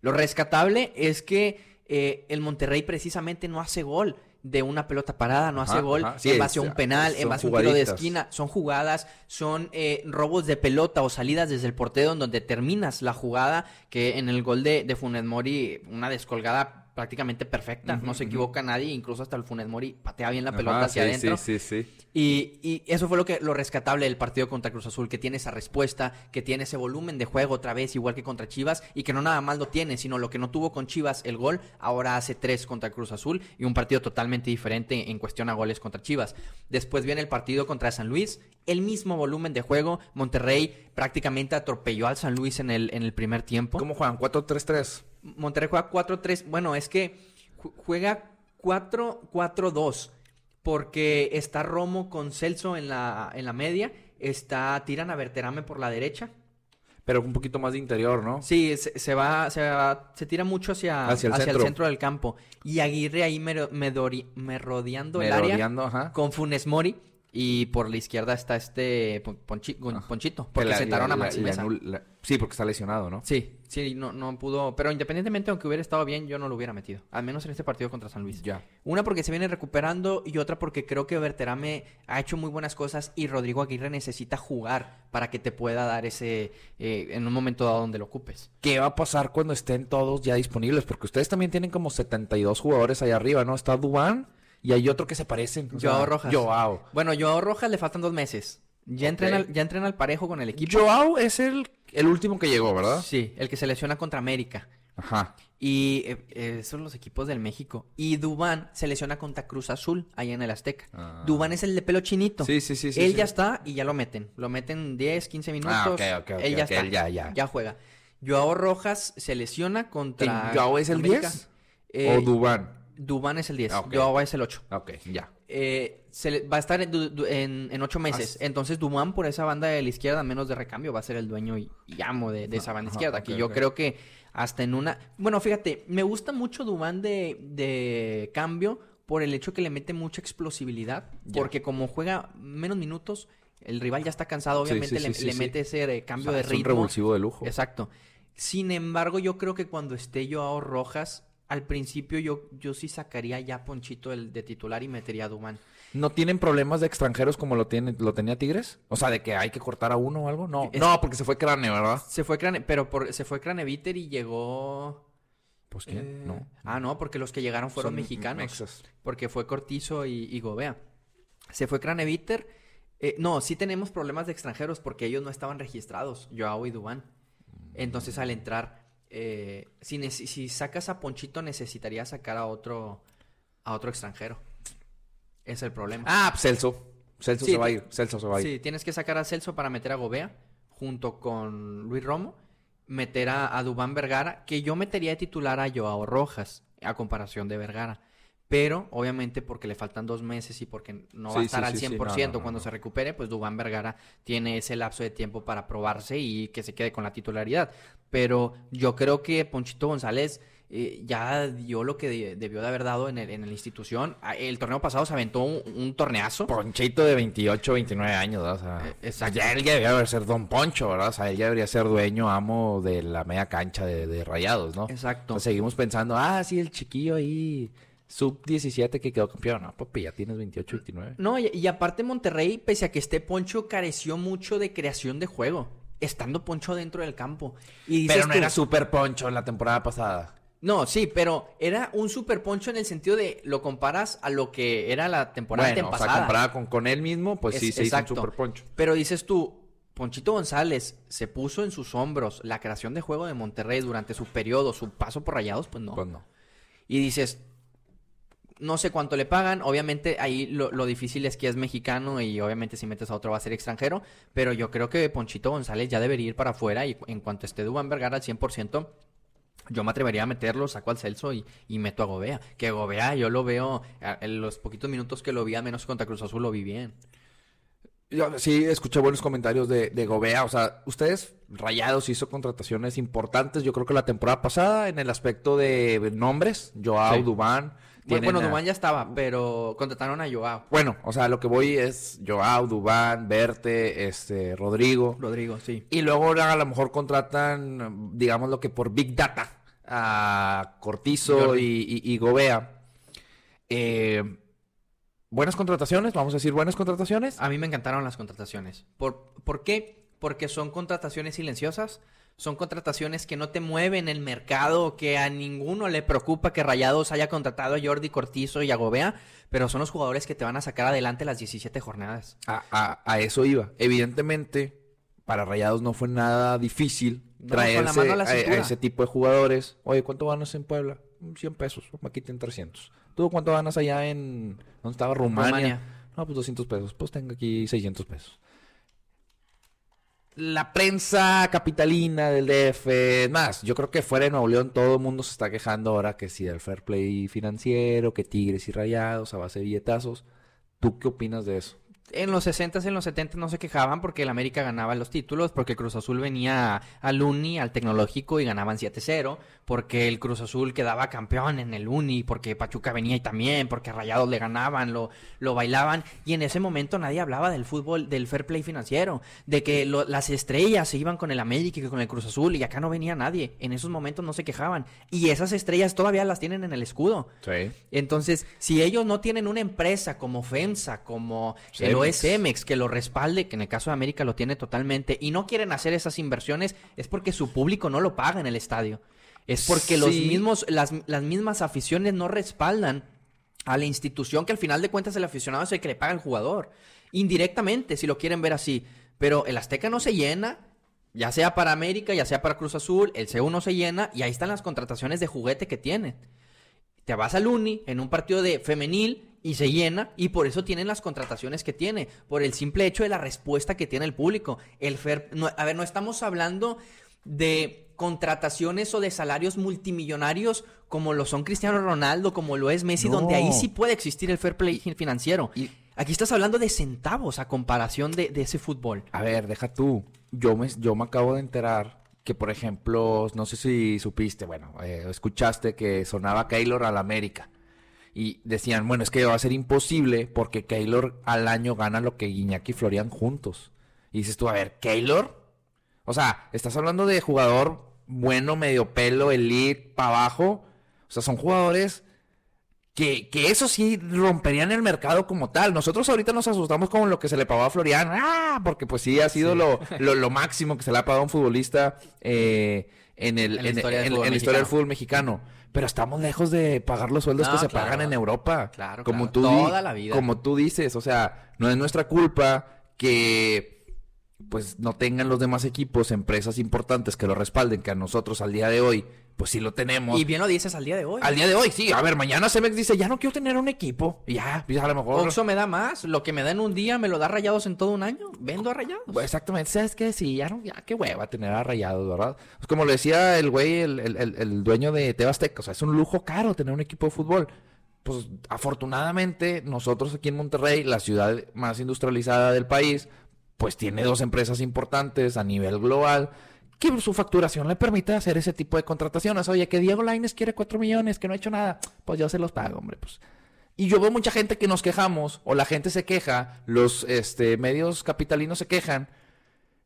[SPEAKER 5] Lo rescatable es que eh, el Monterrey precisamente no hace gol de una pelota parada, no hace
[SPEAKER 4] Ajá,
[SPEAKER 5] gol
[SPEAKER 4] ajá. Sí,
[SPEAKER 5] en base a un penal, en base a un tiro de esquina. Son jugadas, son eh, robos de pelota o salidas desde el portero en donde terminas la jugada, que en el gol de, de Funes Mori, una descolgada prácticamente perfecta. No se equivoca nadie, incluso hasta el Funes Mori patea bien la
[SPEAKER 4] Ajá,
[SPEAKER 5] pelota hacia
[SPEAKER 4] sí,
[SPEAKER 5] adentro.
[SPEAKER 4] Sí, sí, sí.
[SPEAKER 5] Y, y eso fue lo que lo rescatable del partido contra Cruz Azul, que tiene esa respuesta, que tiene ese volumen de juego otra vez, igual que contra Chivas, y que no nada más lo tiene, sino lo que no tuvo con Chivas el gol, ahora hace tres contra Cruz Azul, y un partido totalmente diferente en cuestión a goles contra Chivas. Después viene el partido contra San Luis, el mismo volumen de juego, Monterrey prácticamente atropelló al San Luis en el, en el primer tiempo.
[SPEAKER 4] ¿Cómo juegan? ¿4-3-3?
[SPEAKER 5] Monterrey juega 4-3. Bueno, es que ju- juega 4-4-2. Porque está Romo con Celso en la, en la media. Está, tiran a Verterame por la derecha.
[SPEAKER 4] Pero un poquito más de interior, ¿no?
[SPEAKER 5] Sí, se, se va, se va- se tira mucho hacia,
[SPEAKER 4] Hacia
[SPEAKER 5] hacia,
[SPEAKER 4] el
[SPEAKER 5] el,
[SPEAKER 4] centro.
[SPEAKER 5] del campo. Y Aguirre ahí mero- medori- merodeando el área
[SPEAKER 4] Merodeando, ajá.
[SPEAKER 5] con Funes Mori. Y por la izquierda está este Pon- Ponchi- Ponchito.
[SPEAKER 4] Que
[SPEAKER 5] Porque
[SPEAKER 4] la-
[SPEAKER 5] sentaron
[SPEAKER 4] la-
[SPEAKER 5] a
[SPEAKER 4] la-
[SPEAKER 5] Maxi
[SPEAKER 4] la Sí, porque está lesionado, ¿no?
[SPEAKER 5] Sí, sí, no, no pudo. Pero independientemente, aunque hubiera estado bien, yo no lo hubiera metido. Al menos en este partido contra San Luis.
[SPEAKER 4] Ya.
[SPEAKER 5] Una porque se viene recuperando y otra porque creo que Berterame ha hecho muy buenas cosas y Rodrigo Aguirre necesita jugar para que te pueda dar ese eh, en un momento dado donde lo ocupes.
[SPEAKER 4] ¿Qué va a pasar cuando estén todos ya disponibles? Porque ustedes también tienen como 72 jugadores ahí arriba, ¿no? Está Dubán y hay otro que se parecen. o sea,
[SPEAKER 5] Joao Rojas.
[SPEAKER 4] Joao.
[SPEAKER 5] Bueno, Joao Rojas le faltan dos meses. Ya, entrena, al- ya entrena al parejo con el equipo.
[SPEAKER 4] Joao es el, el último que llegó, ¿verdad?
[SPEAKER 5] Sí, el que se lesiona contra América.
[SPEAKER 4] Ajá.
[SPEAKER 5] Y eh, eh, esos son los equipos del México. Y Dubán se lesiona contra Cruz Azul, allá en el Azteca.
[SPEAKER 4] Ah.
[SPEAKER 5] Dubán es el de pelo chinito.
[SPEAKER 4] Sí, sí, sí, sí,
[SPEAKER 5] Él
[SPEAKER 4] sí.
[SPEAKER 5] ya está y ya lo meten. Lo meten 10, 15 minutos.
[SPEAKER 4] Ah, ok, ok, ok,
[SPEAKER 5] Él ya está.
[SPEAKER 4] él ya, ya.
[SPEAKER 5] juega. Joao Rojas se lesiona contra.
[SPEAKER 4] ¿Quién, Joao es el
[SPEAKER 5] América.
[SPEAKER 4] 10?
[SPEAKER 5] Eh,
[SPEAKER 4] ¿O Dubán?
[SPEAKER 5] Dubán es el 10.
[SPEAKER 4] Ah, ok.
[SPEAKER 5] Joao es el 8.
[SPEAKER 4] Ok, ya.
[SPEAKER 5] Eh, se le- va a estar en, en, en ocho meses.
[SPEAKER 4] Ah,
[SPEAKER 5] Entonces Dumán por esa banda de la izquierda, menos de recambio, va a ser el dueño y, y amo de, de esa banda
[SPEAKER 4] Ajá,
[SPEAKER 5] izquierda. que yo creo que hasta en una... Bueno, fíjate, me gusta mucho Dumán de, de cambio por el hecho que le mete mucha explosibilidad.
[SPEAKER 4] Ya.
[SPEAKER 5] Porque como juega menos minutos, el rival ya está cansado, obviamente
[SPEAKER 4] sí,
[SPEAKER 5] le,
[SPEAKER 4] sí, sí,
[SPEAKER 5] le
[SPEAKER 4] sí.
[SPEAKER 5] mete ese eh, cambio
[SPEAKER 4] O sea,
[SPEAKER 5] de
[SPEAKER 4] es
[SPEAKER 5] ritmo.
[SPEAKER 4] un revulsivo de lujo.
[SPEAKER 5] Exacto. Sin embargo, yo creo que cuando esté Joao Rojas, al principio yo, yo sí sacaría ya Ponchito el de titular y metería a Dumán.
[SPEAKER 4] ¿No tienen problemas de extranjeros como lo tiene, lo tenía Tigres? O sea, de que hay que cortar a uno o algo. No,
[SPEAKER 5] Es-
[SPEAKER 4] no, porque se fue Crane, ¿verdad?
[SPEAKER 5] Se fue Crane, pero por, se fue Craneviter y llegó.
[SPEAKER 4] Pues quién,
[SPEAKER 5] eh,
[SPEAKER 4] no.
[SPEAKER 5] Ah, no, porque los que llegaron fueron
[SPEAKER 4] Son
[SPEAKER 5] mexicanos.
[SPEAKER 4] mexas.
[SPEAKER 5] Porque fue Cortizo y, y Gobea. Se fue Craneviter. Eh, no, sí tenemos problemas de extranjeros porque ellos no estaban registrados, Joao y Dubán. Entonces al entrar, eh, si, sacas a Ponchito necesitaría sacar a otro, a otro extranjero. Es el problema.
[SPEAKER 4] Ah, pues Celso. Celso
[SPEAKER 5] Sí,
[SPEAKER 4] se va a ir. Celso se va a ir.
[SPEAKER 5] Sí, tienes que sacar a Celso para meter a Gobea junto con Luis Romo, meter a, a Dubán Vergara, que yo metería de titular a Joao Rojas a comparación de Vergara. Pero, obviamente, porque le faltan dos meses y porque no va a estar
[SPEAKER 4] sí,
[SPEAKER 5] al
[SPEAKER 4] sí,
[SPEAKER 5] 100%
[SPEAKER 4] sí, no, no, no,
[SPEAKER 5] cuando
[SPEAKER 4] no.
[SPEAKER 5] se recupere, pues Dubán Vergara tiene ese lapso de tiempo para probarse y que se quede con la titularidad. Pero yo creo que Ponchito González eh, ya dio lo que de- debió de haber dado en, el- en la institución. Ah, El torneo pasado se aventó un, un torneazo.
[SPEAKER 4] Ponchito de 28, 29 años, ¿verdad? O sea,
[SPEAKER 5] Eh, exacto.
[SPEAKER 4] ya él ya debería ser Don Poncho, ¿verdad? O sea, él ya debería ser dueño, amo de la media cancha de, de rayados, ¿no?
[SPEAKER 5] Exacto.
[SPEAKER 4] Seguimos pensando, ah, sí, el chiquillo ahí, sub 17 que quedó campeón. No, papi, ya tienes 28, 29.
[SPEAKER 5] No, y, y aparte Monterrey, pese a que esté Poncho, careció mucho de creación de juego. Estando Poncho dentro del campo. Y dices
[SPEAKER 4] Pero no
[SPEAKER 5] tú-
[SPEAKER 4] era super Poncho en la temporada pasada.
[SPEAKER 5] No, sí, pero era un super Poncho en el sentido de lo comparas a lo que era la temporada
[SPEAKER 4] Bueno, o sea,
[SPEAKER 5] pasada.
[SPEAKER 4] comparada con, con él mismo, pues
[SPEAKER 5] Es-
[SPEAKER 4] sí se
[SPEAKER 5] exacto.
[SPEAKER 4] hizo un super Poncho.
[SPEAKER 5] Pero dices tú, Ponchito González se puso en sus hombros la creación de juego de Monterrey durante su periodo, su paso por Rayados, pues no.
[SPEAKER 4] Pues no.
[SPEAKER 5] Y dices, no sé cuánto le pagan. Obviamente ahí lo, lo difícil es que es mexicano y obviamente si metes a otro va a ser extranjero. Pero yo creo que Ponchito González ya debería ir para afuera y en cuanto esté Dubán Vergara al 100%, yo me atrevería a meterlo, saco al Celso y, y meto a Gobea. Que Gobea yo lo veo, a- en los poquitos minutos que lo vi, al menos contra Cruz Azul lo vi bien.
[SPEAKER 4] Yo sí escuché buenos comentarios de, de Gobea. O sea, ustedes, Rayados, hizo contrataciones importantes. Yo creo que la temporada pasada, en el aspecto de nombres, Joao,
[SPEAKER 5] Sí.
[SPEAKER 4] Dubán.
[SPEAKER 5] Bueno,
[SPEAKER 4] a-
[SPEAKER 5] Dubán ya estaba, pero contrataron a Joao.
[SPEAKER 4] Bueno, o sea, lo que voy es Joao, Dubán, Verte, este, Rodrigo.
[SPEAKER 5] Rodrigo, sí.
[SPEAKER 4] Y luego ahora a lo mejor contratan, digamos lo que por Big Data, a Cortizo y- y Gobea. Eh, buenas contrataciones, vamos a decir buenas contrataciones.
[SPEAKER 5] A mí me encantaron las contrataciones. ¿Por, ¿Por qué? Porque son contrataciones silenciosas, Son contrataciones que no te mueven el mercado, que a ninguno le preocupa que Rayados haya contratado a Jordi Cortizo y a Gobea, pero son los jugadores que te van a sacar adelante las 17 jornadas.
[SPEAKER 4] A, a- a eso iba. Evidentemente, para Rayados no fue nada difícil
[SPEAKER 5] No,
[SPEAKER 4] traerse
[SPEAKER 5] a
[SPEAKER 4] ese tipo de jugadores. Oye, ¿cuánto ganas en Puebla? "Mm, 100 pesos. Aquí tienen 300. ¿Tú cuánto ganas allá en... ¿Dónde estaba? Rumania.
[SPEAKER 5] Rumania.
[SPEAKER 4] No, pues 200 pesos. Pues tengo aquí 600 pesos. La prensa capitalina del DF, más, yo creo que fuera de Nuevo León todo el mundo se está quejando ahora que si del fair play financiero, que tigres y rayados a base de billetazos. ¿Tú qué opinas de eso?
[SPEAKER 5] En los 60s, en los 70 no se quejaban porque el América ganaba los títulos, porque Cruz Azul venía al Uni, al Tecnológico y ganaban 7-0, porque el Cruz Azul quedaba campeón en el Uni, porque Pachuca venía y también, porque Rayados le ganaban, lo, lo bailaban, y en ese momento nadie hablaba del fútbol, del fair play financiero, de que lo- las estrellas se iban con el América y con el Cruz Azul, y acá no venía nadie, en esos momentos no se quejaban, y esas estrellas todavía las tienen en el escudo.
[SPEAKER 4] Sí.
[SPEAKER 5] Entonces, si ellos no tienen una empresa como FEMSA, como el
[SPEAKER 4] Cemex.
[SPEAKER 5] OSMX, que lo respalde, que en el caso de América lo tiene totalmente, y no quieren hacer esas inversiones, es porque su público no lo paga en el estadio. Es porque los mismos, las, las mismas aficiones no respaldan a la institución que al final de cuentas el aficionado es el que le paga al jugador. Indirectamente, si lo quieren ver así. Pero el Azteca no se llena, ya sea para América, ya sea para Cruz Azul, el CU no se llena, y ahí están las contrataciones de juguete que tienen te vas al Uni en un partido de femenil y se llena y por eso tienen las contrataciones que tiene, por el simple hecho de la respuesta que tiene el público. El fair- no- a ver, no estamos hablando de contrataciones o de salarios multimillonarios como lo son Cristiano Ronaldo, como lo es Messi,
[SPEAKER 4] No.
[SPEAKER 5] donde ahí sí puede existir el fair play financiero.
[SPEAKER 4] Y-
[SPEAKER 5] Aquí estás hablando de centavos a comparación de, de ese fútbol.
[SPEAKER 4] A ver, deja tú. Yo me, yo me acabo de enterar que, por ejemplo, no sé si supiste, bueno, eh, escuchaste que sonaba Keylor al América. Y decían, bueno, es que va a ser imposible porque Keylor al año gana lo que Guiñac y Florian juntos. Y dices tú, a ver, ¿Keylor? O sea, estás hablando de jugador bueno, medio pelo, elite, para abajo. O sea, son jugadores que, que eso sí romperían el mercado como tal. Nosotros ahorita nos asustamos con lo que se le pagó a Florian. ¡Ah! Porque pues sí ha sido Lo, *laughs* lo, lo máximo que se le ha pagado a un futbolista eh, en, el,
[SPEAKER 5] En la
[SPEAKER 4] en,
[SPEAKER 5] historia del
[SPEAKER 4] en-
[SPEAKER 5] fútbol
[SPEAKER 4] en la historia del
[SPEAKER 5] mexicano.
[SPEAKER 4] fútbol mexicano. Pero estamos lejos de pagar los sueldos
[SPEAKER 5] No,
[SPEAKER 4] que se
[SPEAKER 5] claro.
[SPEAKER 4] pagan en Europa.
[SPEAKER 5] Claro,
[SPEAKER 4] como
[SPEAKER 5] claro.
[SPEAKER 4] tú di-
[SPEAKER 5] Toda la vida.
[SPEAKER 4] Como tú dices, o sea, no es nuestra culpa que pues no tengan los demás equipos, empresas importantes que lo respalden, que a nosotros al día de hoy, pues sí lo tenemos.
[SPEAKER 5] Y bien lo dices al día de hoy.
[SPEAKER 4] Al día de hoy, sí. A ver, mañana Cemex dice, ya no quiero tener un equipo. Ya, pues a lo mejor...
[SPEAKER 5] Oxxo me da más, lo que me da en un día me lo da rayados en todo un año. Vendo a rayados.
[SPEAKER 4] Pues exactamente, ¿sabes qué? Sí, ya no, ya qué hueva tener a rayados, ¿verdad? Pues como le decía el güey, el, el- el- el dueño de Tebasteca, o sea, es un lujo caro tener un equipo de fútbol. Pues afortunadamente, nosotros aquí en Monterrey, la ciudad más industrializada del país, pues tiene dos empresas importantes a nivel global que su facturación le permite hacer ese tipo de contrataciones. Oye, que Diego Laines quiere cuatro millones, que no ha hecho nada, pues yo se los pago, hombre, pues. Y yo veo mucha gente que nos quejamos, o la gente se queja, los este, medios capitalinos se quejan,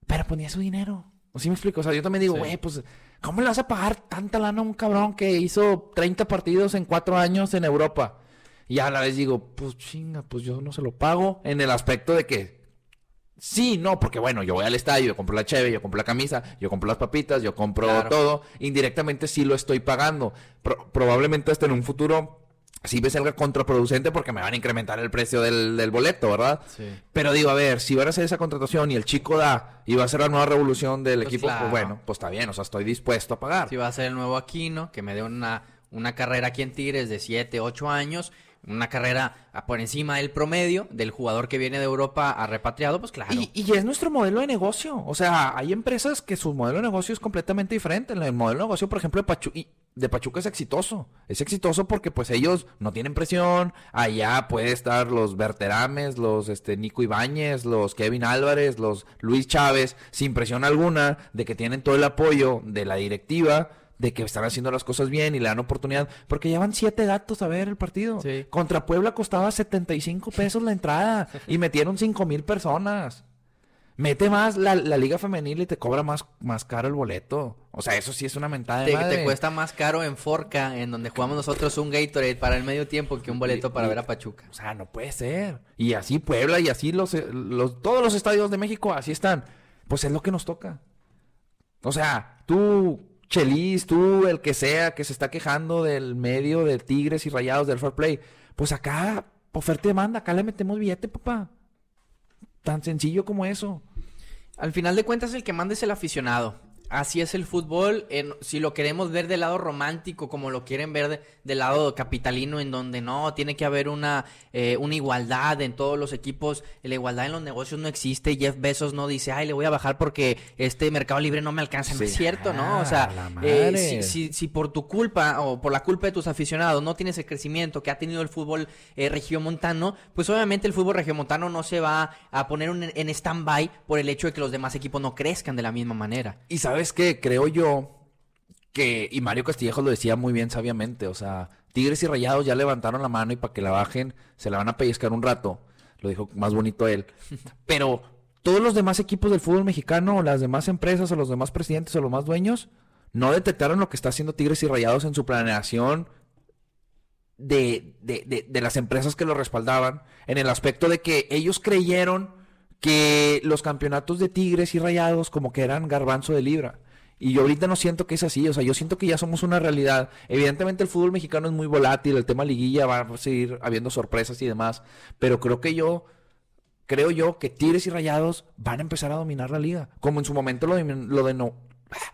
[SPEAKER 4] pero ponía su dinero. ¿O sí me explico? O sea, yo también digo, güey, pues, ¿cómo le vas a pagar tanta lana a un cabrón que hizo 30 partidos en cuatro años en Europa? Y a la vez digo, pues chinga, pues yo no se lo pago en el aspecto de que Sí, no, porque bueno, yo voy al estadio, yo compro la cheve, yo compro la camisa, yo compro las papitas, yo compro
[SPEAKER 5] Claro.
[SPEAKER 4] todo. Indirectamente sí lo estoy pagando. Pro- probablemente hasta en un futuro sí me salga contraproducente porque me van a incrementar el precio del, del boleto, ¿verdad?
[SPEAKER 5] Sí.
[SPEAKER 4] Pero digo, a ver, si van a hacer esa contratación y el chico da y va a ser la nueva revolución del
[SPEAKER 5] Pues
[SPEAKER 4] equipo,
[SPEAKER 5] claro.
[SPEAKER 4] pues bueno, pues está bien, o sea, estoy dispuesto a pagar.
[SPEAKER 5] Si va a ser el nuevo Aquino, que me dé una, una carrera aquí en Tigres de 7, 8 años, una carrera a- por encima del promedio del jugador que viene de Europa a repatriado, pues claro.
[SPEAKER 4] Y, es nuestro modelo de negocio. O sea, hay empresas que su modelo de negocio es completamente diferente. El modelo de negocio, por ejemplo, de, Pachu- y- de Pachuca es exitoso. Es exitoso porque pues ellos no tienen presión. Allá puede estar los Berterames, los este, Nico Ibáñez, los Kevin Álvarez, los Luis Chávez, sin presión alguna, de que tienen todo el apoyo de la directiva. De que están haciendo las cosas bien y le dan oportunidad. Porque llevan siete gatos a ver el partido.
[SPEAKER 5] Sí.
[SPEAKER 4] Contra Puebla costaba 75 pesos la entrada. y metieron 5 mil personas. Mete más la, la liga femenil y te cobra más, más caro el boleto. O sea, eso sí es una mentada de
[SPEAKER 5] te,
[SPEAKER 4] madre.
[SPEAKER 5] te cuesta más caro en Forca, en donde jugamos nosotros un Gatorade para el medio tiempo que un boleto para ver a Pachuca.
[SPEAKER 4] O sea, no puede ser. Y así Puebla y así los, los todos los estadios de México así están. Pues es lo que nos toca. O sea, tú, Chelis, tú, el que sea que se está quejando del medio de Tigres y Rayados del Fair Play, pues acá, oferta y demanda, acá le metemos billete, papá. Tan sencillo como eso.
[SPEAKER 5] Al final de cuentas, el que manda es el aficionado. Así es el fútbol. En, si lo queremos ver del lado romántico, como lo quieren ver de- del lado capitalino, en donde no, tiene que haber una, eh, una igualdad en todos los equipos. La igualdad en los negocios no existe. Jeff Bezos no dice, ay, le voy a bajar porque este mercado libre no me alcanza. No
[SPEAKER 4] Sí.
[SPEAKER 5] es cierto, ¿no? O
[SPEAKER 4] Ah,
[SPEAKER 5] sea, eh, si, si- si por tu culpa o por la culpa de tus aficionados no tienes el crecimiento que ha tenido el fútbol eh, regiomontano, pues obviamente el fútbol regiomontano no se va a poner un- en stand-by por el hecho de que los demás equipos no crezcan de la misma manera.
[SPEAKER 4] Y sabes qué, creo yo que, y Mario Castillejos lo decía muy bien sabiamente, o sea, Tigres y Rayados ya levantaron la mano y para que la bajen se la van a pellizcar un rato, lo dijo más bonito él, *laughs* pero todos los demás equipos del fútbol mexicano, o las demás empresas, o los demás presidentes, o los más dueños, no detectaron lo que está haciendo Tigres y Rayados en su planeación de, de, de, de las empresas que lo respaldaban, en el aspecto de que ellos creyeron que los campeonatos de Tigres y Rayados como que eran garbanzo de libra. Y yo ahorita no siento que es así, o sea, yo siento que ya somos una realidad. Evidentemente el fútbol mexicano es muy volátil, el tema liguilla va a seguir habiendo sorpresas y demás, pero creo que yo creo yo que Tigres y Rayados van a empezar a dominar la liga, como en su momento lo, lo, de no-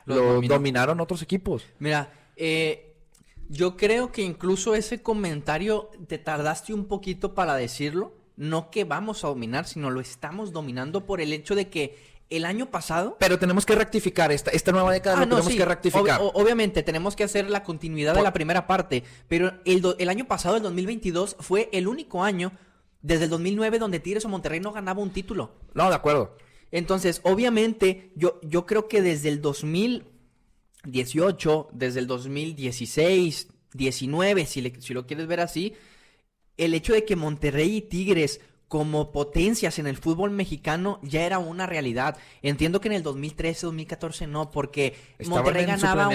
[SPEAKER 5] Lo
[SPEAKER 4] lo dominaron otros equipos.
[SPEAKER 5] Mira, eh, yo creo que incluso ese comentario te tardaste un poquito para decirlo. No que vamos a dominar, sino lo estamos dominando por el hecho de que el año pasado...
[SPEAKER 4] Pero tenemos que rectificar esta, esta nueva década,
[SPEAKER 5] Ah,
[SPEAKER 4] lo
[SPEAKER 5] no,
[SPEAKER 4] tenemos
[SPEAKER 5] sí,
[SPEAKER 4] que rectificar.
[SPEAKER 5] ob- obviamente tenemos que hacer la continuidad de la primera parte, pero el, el año pasado, el 2022, fue el único año desde el 2009 donde Tigres o Monterrey no ganaba un título.
[SPEAKER 4] No, de acuerdo.
[SPEAKER 5] Entonces, obviamente, yo, yo creo que desde el 2018, desde el 2016, 19, si, le- si lo quieres ver así, el hecho de que Monterrey y Tigres como potencias en el fútbol mexicano ya era una realidad. Entiendo que en el 2013, 2014 no, porque
[SPEAKER 4] Estaban
[SPEAKER 5] Monterrey ganaba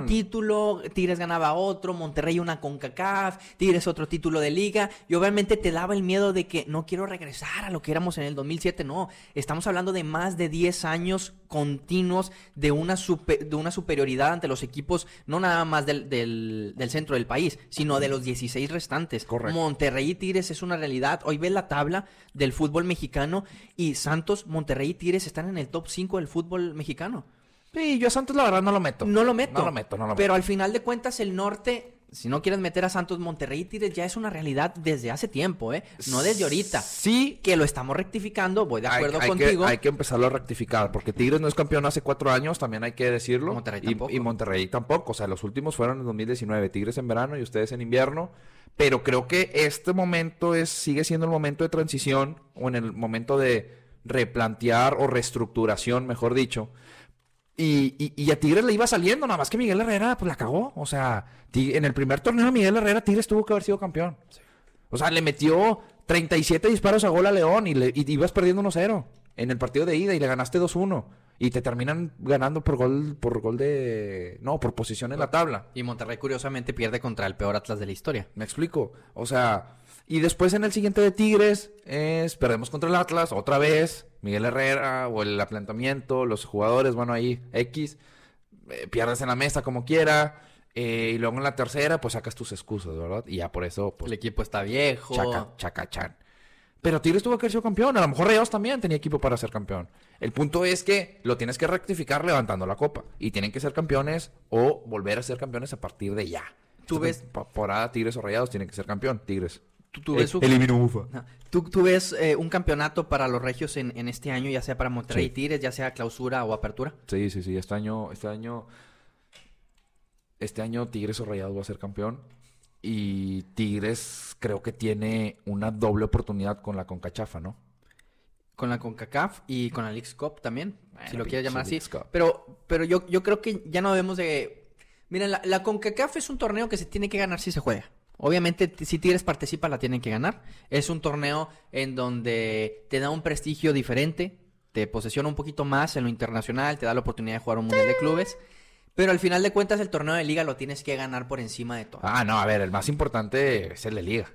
[SPEAKER 5] un título, Tigres ganaba otro, Monterrey una CONCACAF, Tigres otro título de liga, y obviamente te daba el miedo de que no quiero regresar a lo que éramos en el 2007, no, estamos hablando de más de 10 años continuos de una, super- de una superioridad ante los equipos, no nada más del, del, del centro del país, sino de los 16 restantes.
[SPEAKER 4] Correcto.
[SPEAKER 5] Monterrey y Tigres es una realidad, hoy ves la tabla del fútbol mexicano y Santos, Monterrey y Tigres están en el top 5 del fútbol mexicano.
[SPEAKER 4] Sí, yo a Santos la verdad no lo meto.
[SPEAKER 5] No lo meto.
[SPEAKER 4] No lo meto, no lo
[SPEAKER 5] Pero al final de cuentas, el norte, si no quieres meter a Santos, Monterrey y Tigres, ya es una realidad desde hace tiempo, ¿eh? No desde ahorita.
[SPEAKER 4] Sí,
[SPEAKER 5] Que lo estamos rectificando, voy de
[SPEAKER 4] hay,
[SPEAKER 5] acuerdo
[SPEAKER 4] hay
[SPEAKER 5] contigo.
[SPEAKER 4] Que, hay que empezarlo a rectificar, porque Tigres no es campeón hace cuatro años, también hay que decirlo.
[SPEAKER 5] Monterrey
[SPEAKER 4] Y-
[SPEAKER 5] tampoco.
[SPEAKER 4] Y, Monterrey tampoco. O sea, los últimos fueron en 2019, Tigres en verano y ustedes en invierno. Pero creo que este momento es sigue siendo el momento de transición, o en el momento de replantear o reestructuración, mejor dicho. Y, y- y a Tigres le iba saliendo, nada más que Miguel Herrera, pues la cagó. O sea, en el primer torneo de Miguel Herrera, Tigres tuvo que haber sido campeón. O sea, le metió 37 disparos a gol a León y, le, y ibas perdiendo 1-0 en el partido de ida y le ganaste 2-1. Y te terminan ganando por gol, por gol de... No, por posición en la tabla.
[SPEAKER 5] Y Monterrey, curiosamente, pierde contra el peor Atlas de la historia.
[SPEAKER 4] Me explico. O sea, y después en el siguiente de Tigres es perdemos contra el Atlas otra vez. Miguel Herrera o el planteamiento, los jugadores, bueno, ahí X. eh, pierdes en la mesa como quiera. eh, y luego en la tercera, pues sacas tus excusas, ¿verdad? Y ya por eso, pues,
[SPEAKER 5] El equipo está viejo.
[SPEAKER 4] chaca, chacachán. Pero Tigres tuvo que haber sido campeón. A lo mejor Rayados también tenía equipo para ser campeón. El punto es que lo tienes que rectificar levantando la copa. Y tienen que ser campeones o volver a ser campeones a partir de ya.
[SPEAKER 5] Tú
[SPEAKER 4] Esta
[SPEAKER 5] ves-
[SPEAKER 4] temporada Tigres o Rayados tienen que ser campeón. Tigres.
[SPEAKER 5] Tú, tú ves,
[SPEAKER 4] Eh,
[SPEAKER 5] un-
[SPEAKER 4] eliminó Ufa.
[SPEAKER 5] Ajá. ¿Tú, tú ves eh, un campeonato para los regios en, en este año, ya sea para Monterrey
[SPEAKER 4] Sí.
[SPEAKER 5] y Tigres, ya sea clausura o apertura?
[SPEAKER 4] Sí, sí, sí. Este año, este año, este año Tigres o Rayados va a ser campeón. Y Tigres creo que tiene una doble oportunidad con la Concachafa, ¿no?
[SPEAKER 5] Con la CONCACAF y con la Leagues Cup también, si lo quieres llamar así. Pero, pero yo, yo creo que ya no debemos de... Mira, la, la CONCACAF es un torneo que se tiene que ganar si se juega. Obviamente, si Tigres participa, la tienen que ganar. Es un torneo en donde te da un prestigio diferente, te posesiona un poquito más en lo internacional, te da la oportunidad de jugar un mundial de clubes. Pero al final de cuentas, el torneo de liga lo tienes que ganar por encima de todo.
[SPEAKER 4] Ah, no, a ver, el más importante es el de Liga.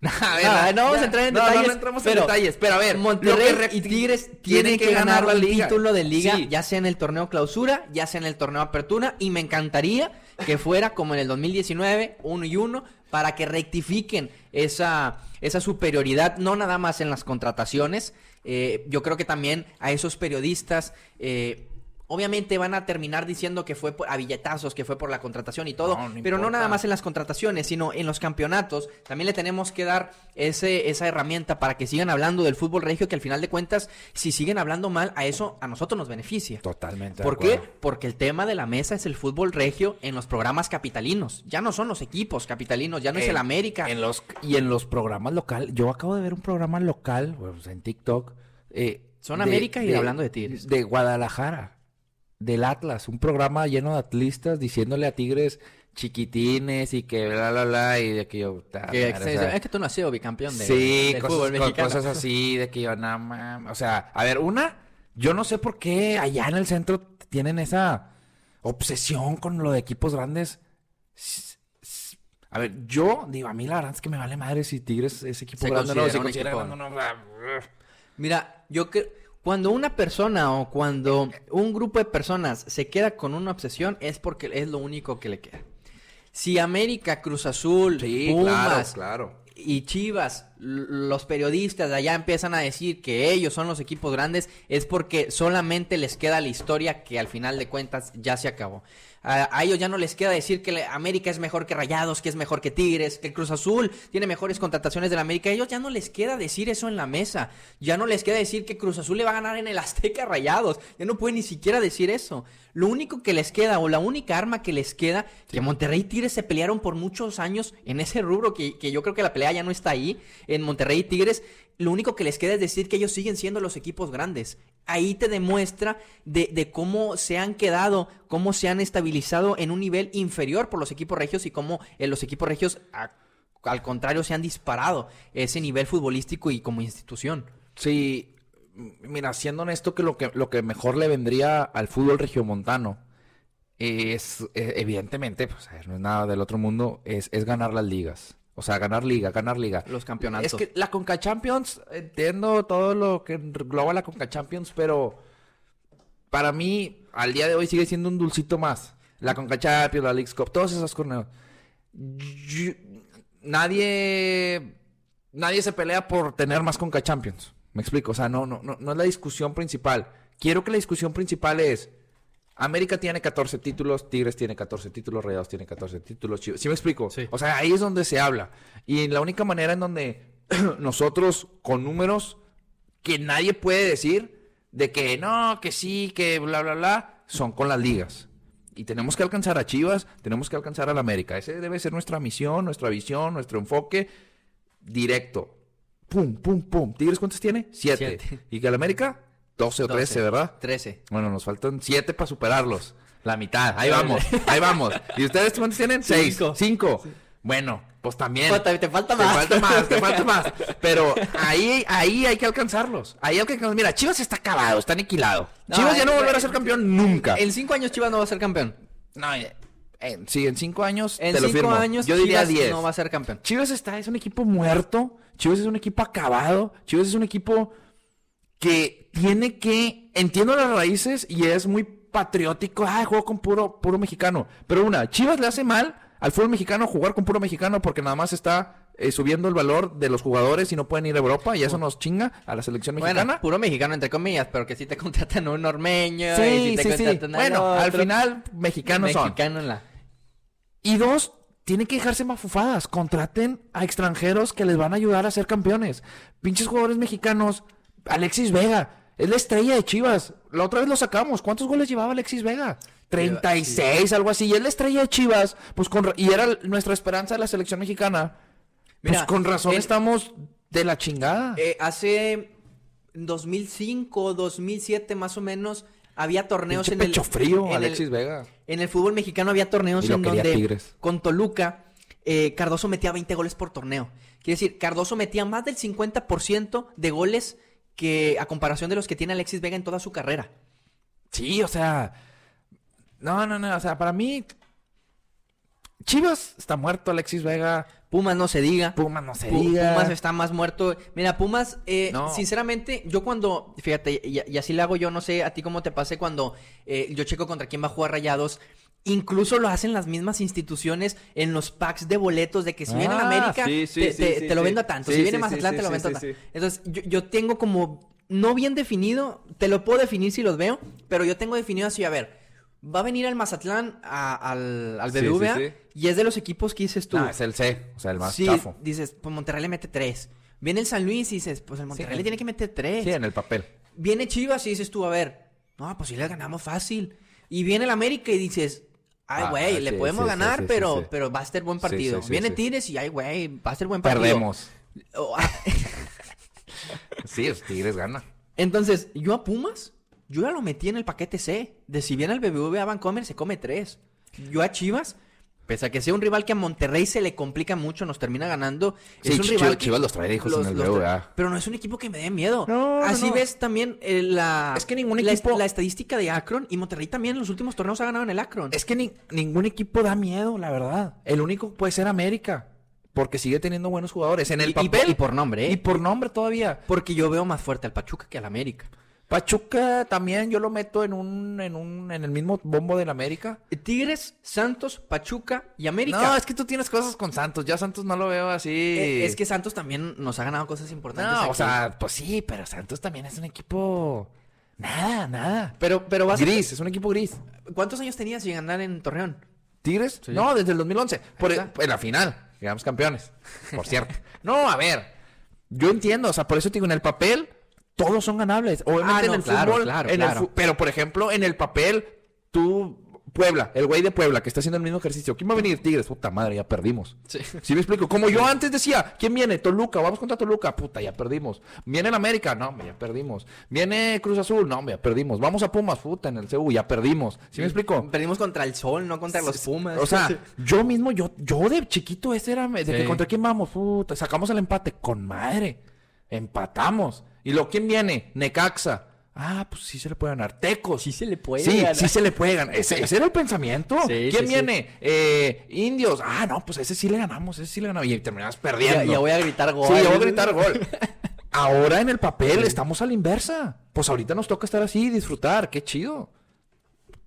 [SPEAKER 4] *laughs*
[SPEAKER 5] a ver, no, vamos a entrar en
[SPEAKER 4] no,
[SPEAKER 5] detalles.
[SPEAKER 4] No, no entramos
[SPEAKER 5] pero
[SPEAKER 4] en detalles. Pero a ver,
[SPEAKER 5] Monterrey
[SPEAKER 4] lo que
[SPEAKER 5] y Tigres tienen que, ganar
[SPEAKER 4] liga.
[SPEAKER 5] título de liga,
[SPEAKER 4] Sí.
[SPEAKER 5] ya sea en el torneo clausura, ya sea en el torneo apertura, y me encantaría que fuera como en el 2019, uno y uno, para que rectifiquen esa, esa superioridad, no nada más en las contrataciones. Eh, yo creo que también a esos periodistas. eh, Obviamente van a terminar diciendo que fue por, a billetazos, que fue por la contratación y todo,
[SPEAKER 4] No, no
[SPEAKER 5] pero no nada más en las contrataciones, sino en los campeonatos. También le tenemos que dar ese, esa herramienta para que sigan hablando del fútbol regio, que al final de cuentas, si siguen hablando mal, a eso a nosotros nos beneficia.
[SPEAKER 4] Totalmente.
[SPEAKER 5] ¿Por qué? Porque el tema de la mesa es el fútbol regio en los programas capitalinos. Ya no son los equipos capitalinos, ya no es el América.
[SPEAKER 4] En los, y en los programas local, yo acabo de ver un programa local, pues, en TikTok. eh,
[SPEAKER 5] Son América y hablando de Tigres.
[SPEAKER 4] De Guadalajara, del Atlas, un programa lleno de atlistas diciéndole a Tigres chiquitines y que bla, bla, bla, y de que yo...
[SPEAKER 5] Que-
[SPEAKER 4] madre, o sea,
[SPEAKER 5] es que tú no has sido bicampeón de,
[SPEAKER 4] sí,
[SPEAKER 5] del
[SPEAKER 4] cosas,
[SPEAKER 5] fútbol mexicano.
[SPEAKER 4] cosas *laughs* así, de que yo, no mames. O sea, a ver, una, yo no sé por qué allá en el centro tienen esa obsesión con lo de equipos grandes. A ver, yo digo, a mí la verdad es que me vale madre si Tigres es equipo
[SPEAKER 5] Se
[SPEAKER 4] grande no,
[SPEAKER 5] un
[SPEAKER 4] considera
[SPEAKER 5] equipo
[SPEAKER 4] grande no.
[SPEAKER 5] Mira, yo creo, cuando una persona o cuando un grupo de personas se queda con una obsesión es porque es lo único que le queda. Si América, Cruz Azul,
[SPEAKER 4] Sí,
[SPEAKER 5] Pumas
[SPEAKER 4] claro, claro.
[SPEAKER 5] y Chivas, los periodistas de allá empiezan a decir que ellos son los equipos grandes, es porque solamente les queda la historia que al final de cuentas ya se acabó. A, a ellos ya no les queda decir que América es mejor que Rayados, que es mejor que Tigres, que Cruz Azul tiene mejores contrataciones de la América. A ellos ya no les queda decir eso en la mesa. Ya no les queda decir que Cruz Azul le va a ganar en el Azteca a Rayados. Ya no pueden ni siquiera decir eso. Lo único que les queda, o la única arma que les queda, que Monterrey y Tigres se pelearon por muchos años en ese rubro, que, que yo creo que la pelea ya no está ahí, en Monterrey y Tigres, lo único que les queda es decir que ellos siguen siendo los equipos grandes. Ahí te demuestra de, de cómo se han quedado, cómo se han estabilizado en un nivel inferior por los equipos regios y cómo eh, los equipos regios, al contrario, se han disparado ese nivel futbolístico y como institución.
[SPEAKER 4] Sí, mira, siendo honesto que lo que lo que mejor le vendría al fútbol regiomontano es eh, evidentemente, pues no es nada del otro mundo, es, es ganar las ligas. O sea, ganar liga, ganar liga.
[SPEAKER 5] Los campeonatos.
[SPEAKER 4] Es que la Conca Champions, entiendo todo lo que engloba la Conca Champions, pero para mí, al día de hoy sigue siendo un dulcito más. La Conca Champions, la Leagues Cup, todos esos torneos. Yo- nadie, nadie se pelea por tener más Conca Champions. Me explico, o sea, no, no, no, no es la discusión principal. Quiero que la discusión principal es, América tiene 14 títulos, Tigres tiene 14 títulos, Rayados tiene 14 títulos. Chivas- ¿Sí me explico?
[SPEAKER 5] Sí.
[SPEAKER 4] O sea, ahí es donde se habla. Y la única manera en donde *clears throat* nosotros, con números que nadie puede decir, de que no, que sí, que bla, bla, bla, son con las ligas. Y tenemos que alcanzar a Chivas, tenemos que alcanzar a la América. Ese debe ser nuestra misión, nuestra visión, nuestro enfoque directo. Pum, pum, pum. ¿Tigres cuántos tiene? Siete.
[SPEAKER 5] Siete.
[SPEAKER 4] ¿Y que la América? 12 o 13, ¿verdad?
[SPEAKER 5] 13.
[SPEAKER 4] Bueno, nos faltan siete para superarlos. La mitad. Ahí vamos, ahí vamos. ¿Y ustedes cuántos tienen? Seis.
[SPEAKER 5] Cinco.
[SPEAKER 4] Cinco. Bueno, pues también.
[SPEAKER 5] Te- te falta
[SPEAKER 4] Te
[SPEAKER 5] más.
[SPEAKER 4] falta más, te falta más. *laughs* Pero ahí, ahí hay que alcanzarlos. Ahí hay que alcanzarlos. Mira, Chivas está acabado, está aniquilado.
[SPEAKER 5] No,
[SPEAKER 4] Chivas ya no
[SPEAKER 5] eh,
[SPEAKER 4] va a
[SPEAKER 5] eh,
[SPEAKER 4] ser campeón nunca.
[SPEAKER 5] En cinco años Chivas no va a ser campeón.
[SPEAKER 4] No, eh, eh, sí, en cinco años
[SPEAKER 5] En
[SPEAKER 4] te lo
[SPEAKER 5] cinco
[SPEAKER 4] firmo.
[SPEAKER 5] años
[SPEAKER 4] Yo diría
[SPEAKER 5] Chivas
[SPEAKER 4] diez.
[SPEAKER 5] no va a ser campeón.
[SPEAKER 4] Chivas está, es un equipo muerto. Chivas es un equipo acabado. Chivas es un equipo que tiene que. Entiendo las raíces y es muy patriótico. Ah, juego con puro, puro mexicano. Pero una, Chivas le hace mal al fútbol mexicano jugar con puro mexicano porque nada más está eh, subiendo el valor de los jugadores y no pueden ir a Europa y eso nos chinga a la selección mexicana.
[SPEAKER 5] Bueno, puro mexicano entre comillas, pero que si te *laughs* contratan un ormeño. y
[SPEAKER 4] sí,
[SPEAKER 5] si te
[SPEAKER 4] sí,
[SPEAKER 5] contratan
[SPEAKER 4] Bueno, al final, mexicanos son.
[SPEAKER 5] Mexicano en la.
[SPEAKER 4] Y dos, tienen que dejarse mafufadas. Contraten a extranjeros que les van a ayudar a ser campeones. Pinches jugadores mexicanos. Alexis Vega. Es la estrella de Chivas. La otra vez lo sacamos. ¿Cuántos goles llevaba Alexis Vega? 36, algo así. Y es la estrella de Chivas. Pues con, y era nuestra esperanza de la selección mexicana.
[SPEAKER 5] Mira,
[SPEAKER 4] pues con razón
[SPEAKER 5] el-
[SPEAKER 4] estamos de la chingada.
[SPEAKER 5] Eh, hace 2005, 2007 más o menos, había torneos
[SPEAKER 4] Pinche
[SPEAKER 5] en el...
[SPEAKER 4] pecho frío,
[SPEAKER 5] en el-
[SPEAKER 4] Alexis Vega.
[SPEAKER 5] En el fútbol mexicano había torneos en donde
[SPEAKER 4] Tigres.
[SPEAKER 5] con Toluca eh, Cardoso metía 20 goles por torneo. Quiere decir, Cardoso metía más del 50% de goles que a comparación de los que tiene Alexis Vega en toda su carrera.
[SPEAKER 4] Sí, o sea. No, no, no. O sea, para mí. Chivas está muerto, Alexis Vega.
[SPEAKER 5] Pumas no se diga.
[SPEAKER 4] Pumas no se diga.
[SPEAKER 5] Pumas está más muerto. Mira, Pumas, eh,
[SPEAKER 4] No.
[SPEAKER 5] sinceramente, yo cuando, fíjate, y, y así lo hago yo, no sé a ti cómo te pase cuando eh, yo checo contra quién va a jugar Rayados. Incluso lo hacen las mismas instituciones en los packs de boletos de que si viene el
[SPEAKER 4] Ah,
[SPEAKER 5] América,
[SPEAKER 4] sí, sí,
[SPEAKER 5] te,
[SPEAKER 4] sí,
[SPEAKER 5] te-
[SPEAKER 4] sí,
[SPEAKER 5] te lo vendo a tanto. Si viene Mazatlán, te lo vendo a tanto. Entonces, yo, yo tengo como, no bien definido, te lo puedo definir si los veo, pero yo tengo definido así, a ver, va a venir el Mazatlán a- al, al BBVA y es de los equipos que dices tú.
[SPEAKER 4] No, es el C, o sea, el más chafo.
[SPEAKER 5] dices, pues Monterrey le mete tres. Viene el San Luis y dices, pues el Monterrey le tiene que meter tres.
[SPEAKER 4] Sí, en el papel.
[SPEAKER 5] Viene Chivas y dices tú, a ver, no, pues sí le ganamos fácil. Y viene el América y dices, ay,
[SPEAKER 4] Ah,
[SPEAKER 5] güey, le
[SPEAKER 4] sí,
[SPEAKER 5] podemos
[SPEAKER 4] sí,
[SPEAKER 5] ganar,
[SPEAKER 4] sí,
[SPEAKER 5] pero, pero va a ser buen partido. Viene. Tigres y, ay, güey, va a ser buen partido.
[SPEAKER 4] Perdemos.
[SPEAKER 5] Ah, *laughs*
[SPEAKER 4] Sí, los Tigres gana.
[SPEAKER 5] Entonces, yo a Pumas, yo ya lo metí en el paquete C. De si viene al BBVA Vancomer, se come tres. Yo a Chivas, pese a que sea un rival que a Monterrey se le complica mucho, nos termina ganando.
[SPEAKER 4] Sí,
[SPEAKER 5] es un rival
[SPEAKER 4] Chivas-
[SPEAKER 5] que-
[SPEAKER 4] Chivas los trae hijos en el
[SPEAKER 5] los
[SPEAKER 4] BBVA.
[SPEAKER 5] tra- Pero no es un equipo que me dé miedo.
[SPEAKER 4] No,
[SPEAKER 5] Así
[SPEAKER 4] no.
[SPEAKER 5] ves también eh, la...
[SPEAKER 4] Es que ningún
[SPEAKER 5] la,
[SPEAKER 4] equipo-
[SPEAKER 5] la estadística de Akron y Monterrey también en los últimos torneos ha ganado en el Akron.
[SPEAKER 4] Es que ni- ningún equipo da miedo, la verdad. El único puede ser América. Porque sigue teniendo buenos jugadores. En el
[SPEAKER 5] Y- y
[SPEAKER 4] papel.
[SPEAKER 5] por- y por nombre, ¿eh?
[SPEAKER 4] Y por nombre todavía.
[SPEAKER 5] Porque yo veo más fuerte al Pachuca que al América.
[SPEAKER 4] Pachuca también yo lo meto en un, en un, en el mismo bombo del América.
[SPEAKER 5] Tigres, Santos, Pachuca y América.
[SPEAKER 4] No, es que tú tienes cosas con Santos. Ya Santos no lo veo así.
[SPEAKER 5] Eh, Es que Santos también nos ha ganado cosas importantes.
[SPEAKER 4] No,
[SPEAKER 5] aquí.
[SPEAKER 4] o sea, pues sí, pero Santos también es un equipo. Nada, nada.
[SPEAKER 5] pero, pero vas a-
[SPEAKER 4] Gris, es un equipo gris.
[SPEAKER 5] ¿Cuántos años tenías sin ganar en Torreón?
[SPEAKER 4] ¿Tigres? No, desde el 2011. Por,
[SPEAKER 5] está.
[SPEAKER 4] en la final. Llegamos campeones. Por cierto. *laughs* no, a ver. Yo entiendo. O sea, por eso te digo, en el papel, todos son ganables. Obviamente
[SPEAKER 5] Ah,
[SPEAKER 4] en el
[SPEAKER 5] claro,
[SPEAKER 4] fútbol.
[SPEAKER 5] claro,
[SPEAKER 4] en el
[SPEAKER 5] claro.
[SPEAKER 4] fu- pero, por ejemplo, en el papel, tú. Puebla, el güey de Puebla que está haciendo el mismo ejercicio. ¿Quién va a venir? Tigres, puta madre, ya perdimos.
[SPEAKER 5] Sí.
[SPEAKER 4] ¿Sí me explico? Como yo antes decía, ¿quién viene? Toluca, vamos contra Toluca, puta, ya perdimos. Viene el América, no, hombre, ya perdimos. Viene Cruz Azul, no, hombre, ya perdimos. Vamos a Pumas, puta, en el CU, ya perdimos. ¿Sí me explico?
[SPEAKER 5] Perdimos contra el Sol, no contra los Pumas.
[SPEAKER 4] O sea, *laughs* yo mismo, yo, yo de chiquito ese era, de que contra quién vamos, puta, sacamos el empate, con madre, empatamos. Y lo, ¿quién viene? Necaxa. Ah, pues sí se le puede ganar. Tecos.
[SPEAKER 5] Sí se le puede
[SPEAKER 4] Sí,
[SPEAKER 5] ganar.
[SPEAKER 4] sí se le puede ganar. Ese, ese era el pensamiento.
[SPEAKER 5] Sí,
[SPEAKER 4] ¿Quién
[SPEAKER 5] sí.
[SPEAKER 4] viene? Eh, indios. Ah, no, pues ese sí le ganamos, ese sí le ganamos. Y terminamos perdiendo.
[SPEAKER 5] ya, ya voy a gritar gol.
[SPEAKER 4] Sí, ya voy a gritar gol. *laughs* Ahora en el papel estamos a la inversa. Pues ahorita nos toca estar así y disfrutar. Qué chido.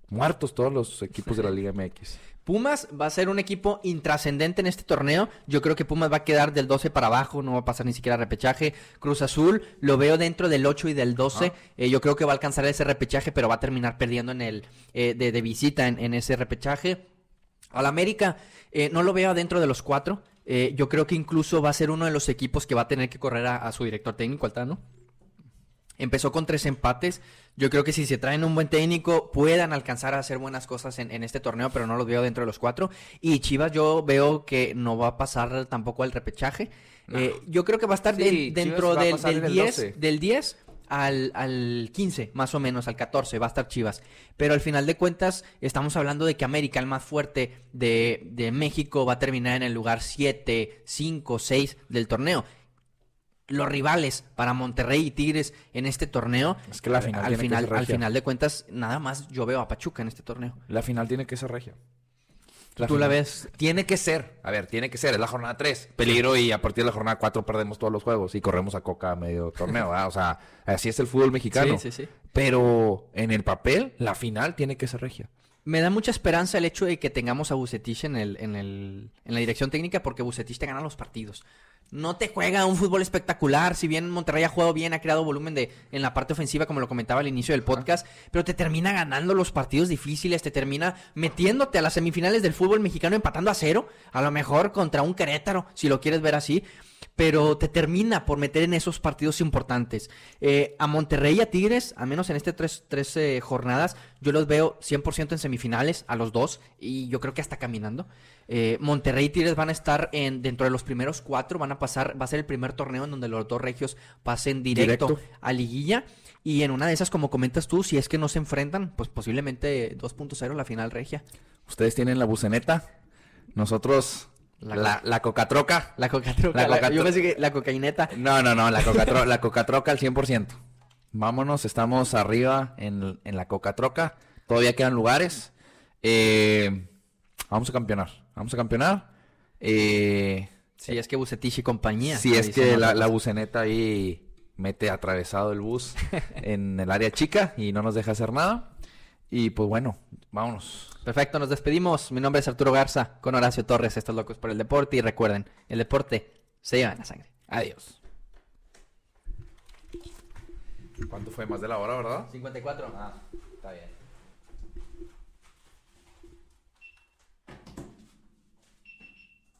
[SPEAKER 4] Muertos todos los equipos de la *laughs* Liga MX.
[SPEAKER 5] Pumas va a ser un equipo intrascendente en este torneo. Yo creo que Pumas va a quedar del 12 para abajo, no va a pasar ni siquiera repechaje. Cruz Azul lo veo dentro del 8 y del 12. Eh, yo creo que va a alcanzar ese repechaje, pero va a terminar perdiendo en el eh, de, de visita en, en ese repechaje. Al América eh, no lo veo dentro de los cuatro. Eh, yo creo que incluso va a ser uno de los equipos que va a tener que correr a, a su director técnico, Altano. Empezó con tres empates. Yo creo que si se traen un buen técnico, puedan alcanzar a hacer buenas cosas en, en este torneo, pero no los veo dentro de los cuatro. Y Chivas, yo veo que no va a pasar tampoco al repechaje. Eh, yo creo que va a estar
[SPEAKER 4] Sí,
[SPEAKER 5] dentro del, del
[SPEAKER 4] en el
[SPEAKER 5] 10,
[SPEAKER 4] 12.
[SPEAKER 5] del 10 al, al 15, más o menos, al 14, va a estar Chivas. Pero al final de cuentas, estamos hablando de que América, el más fuerte de, de México, va a terminar en el lugar 7, 5, 6 del torneo los rivales para Monterrey y Tigres en este torneo.
[SPEAKER 4] Es que la final
[SPEAKER 5] al
[SPEAKER 4] tiene que
[SPEAKER 5] final,
[SPEAKER 4] ser
[SPEAKER 5] al
[SPEAKER 4] regia.
[SPEAKER 5] final de cuentas, nada más yo veo a Pachuca en este torneo.
[SPEAKER 4] La final tiene que ser regia.
[SPEAKER 5] ¿Tú la ves?
[SPEAKER 4] Tiene que ser. A ver, tiene que ser. Es la jornada 3. Peligro y a partir de la jornada 4 perdemos todos los juegos y corremos a Coca a medio torneo. ¿verdad? O sea, así es el fútbol mexicano.
[SPEAKER 5] Sí, sí, sí.
[SPEAKER 4] Pero en el papel, la final tiene que ser regia.
[SPEAKER 5] Me da mucha esperanza el hecho de que tengamos a Bucetich en, el, en, el, en la dirección técnica porque Bucetich te gana los partidos. No te juega un fútbol espectacular, si bien Monterrey ha jugado bien, ha creado volumen de en la parte ofensiva, como lo comentaba al inicio del podcast, pero te termina ganando los partidos difíciles, te termina metiéndote a las semifinales del fútbol mexicano empatando a cero, a lo mejor contra un Querétaro, si lo quieres ver así, pero te termina por meter en esos partidos importantes. Eh, a Monterrey y a Tigres, al menos en estas tres, tres eh, jornadas, yo los veo 100% en semifinales, a los dos, y yo creo que hasta caminando. Eh, Monterrey y Tigres van a estar en, dentro de los primeros cuatro, van a pasar, va a ser el primer torneo en donde los dos regios pasen directo,
[SPEAKER 4] Directo.
[SPEAKER 5] a liguilla. Y en una de esas, como comentas tú, si es que no se enfrentan, pues posiblemente 2.0 la final regia.
[SPEAKER 4] Ustedes tienen la buceneta. Nosotros,
[SPEAKER 5] La
[SPEAKER 4] la, la, cocatroca.
[SPEAKER 5] La cocatroca,
[SPEAKER 4] La cocatro-
[SPEAKER 5] yo pensé que la cocaineta.
[SPEAKER 4] No, no, no, la cocatroca, la cocatroca al 100%. Vámonos, estamos arriba en, en la cocatroca. Todavía quedan lugares. Eh, Vamos a campeonar. Vamos a campeonar. Eh,
[SPEAKER 5] Si es que Bucetich y compañía.
[SPEAKER 4] si es que la, la buceneta ahí mete atravesado el bus *laughs* en el área chica y no nos deja hacer nada. Y pues bueno, vámonos.
[SPEAKER 5] Perfecto, nos despedimos. Mi nombre es Arturo Garza con Horacio Torres. Estos locos por el deporte. Y recuerden, el deporte se lleva en la sangre.
[SPEAKER 4] Adiós. ¿Cuánto fue? Más de la hora, ¿verdad?
[SPEAKER 5] 54.
[SPEAKER 4] Ah, está bien.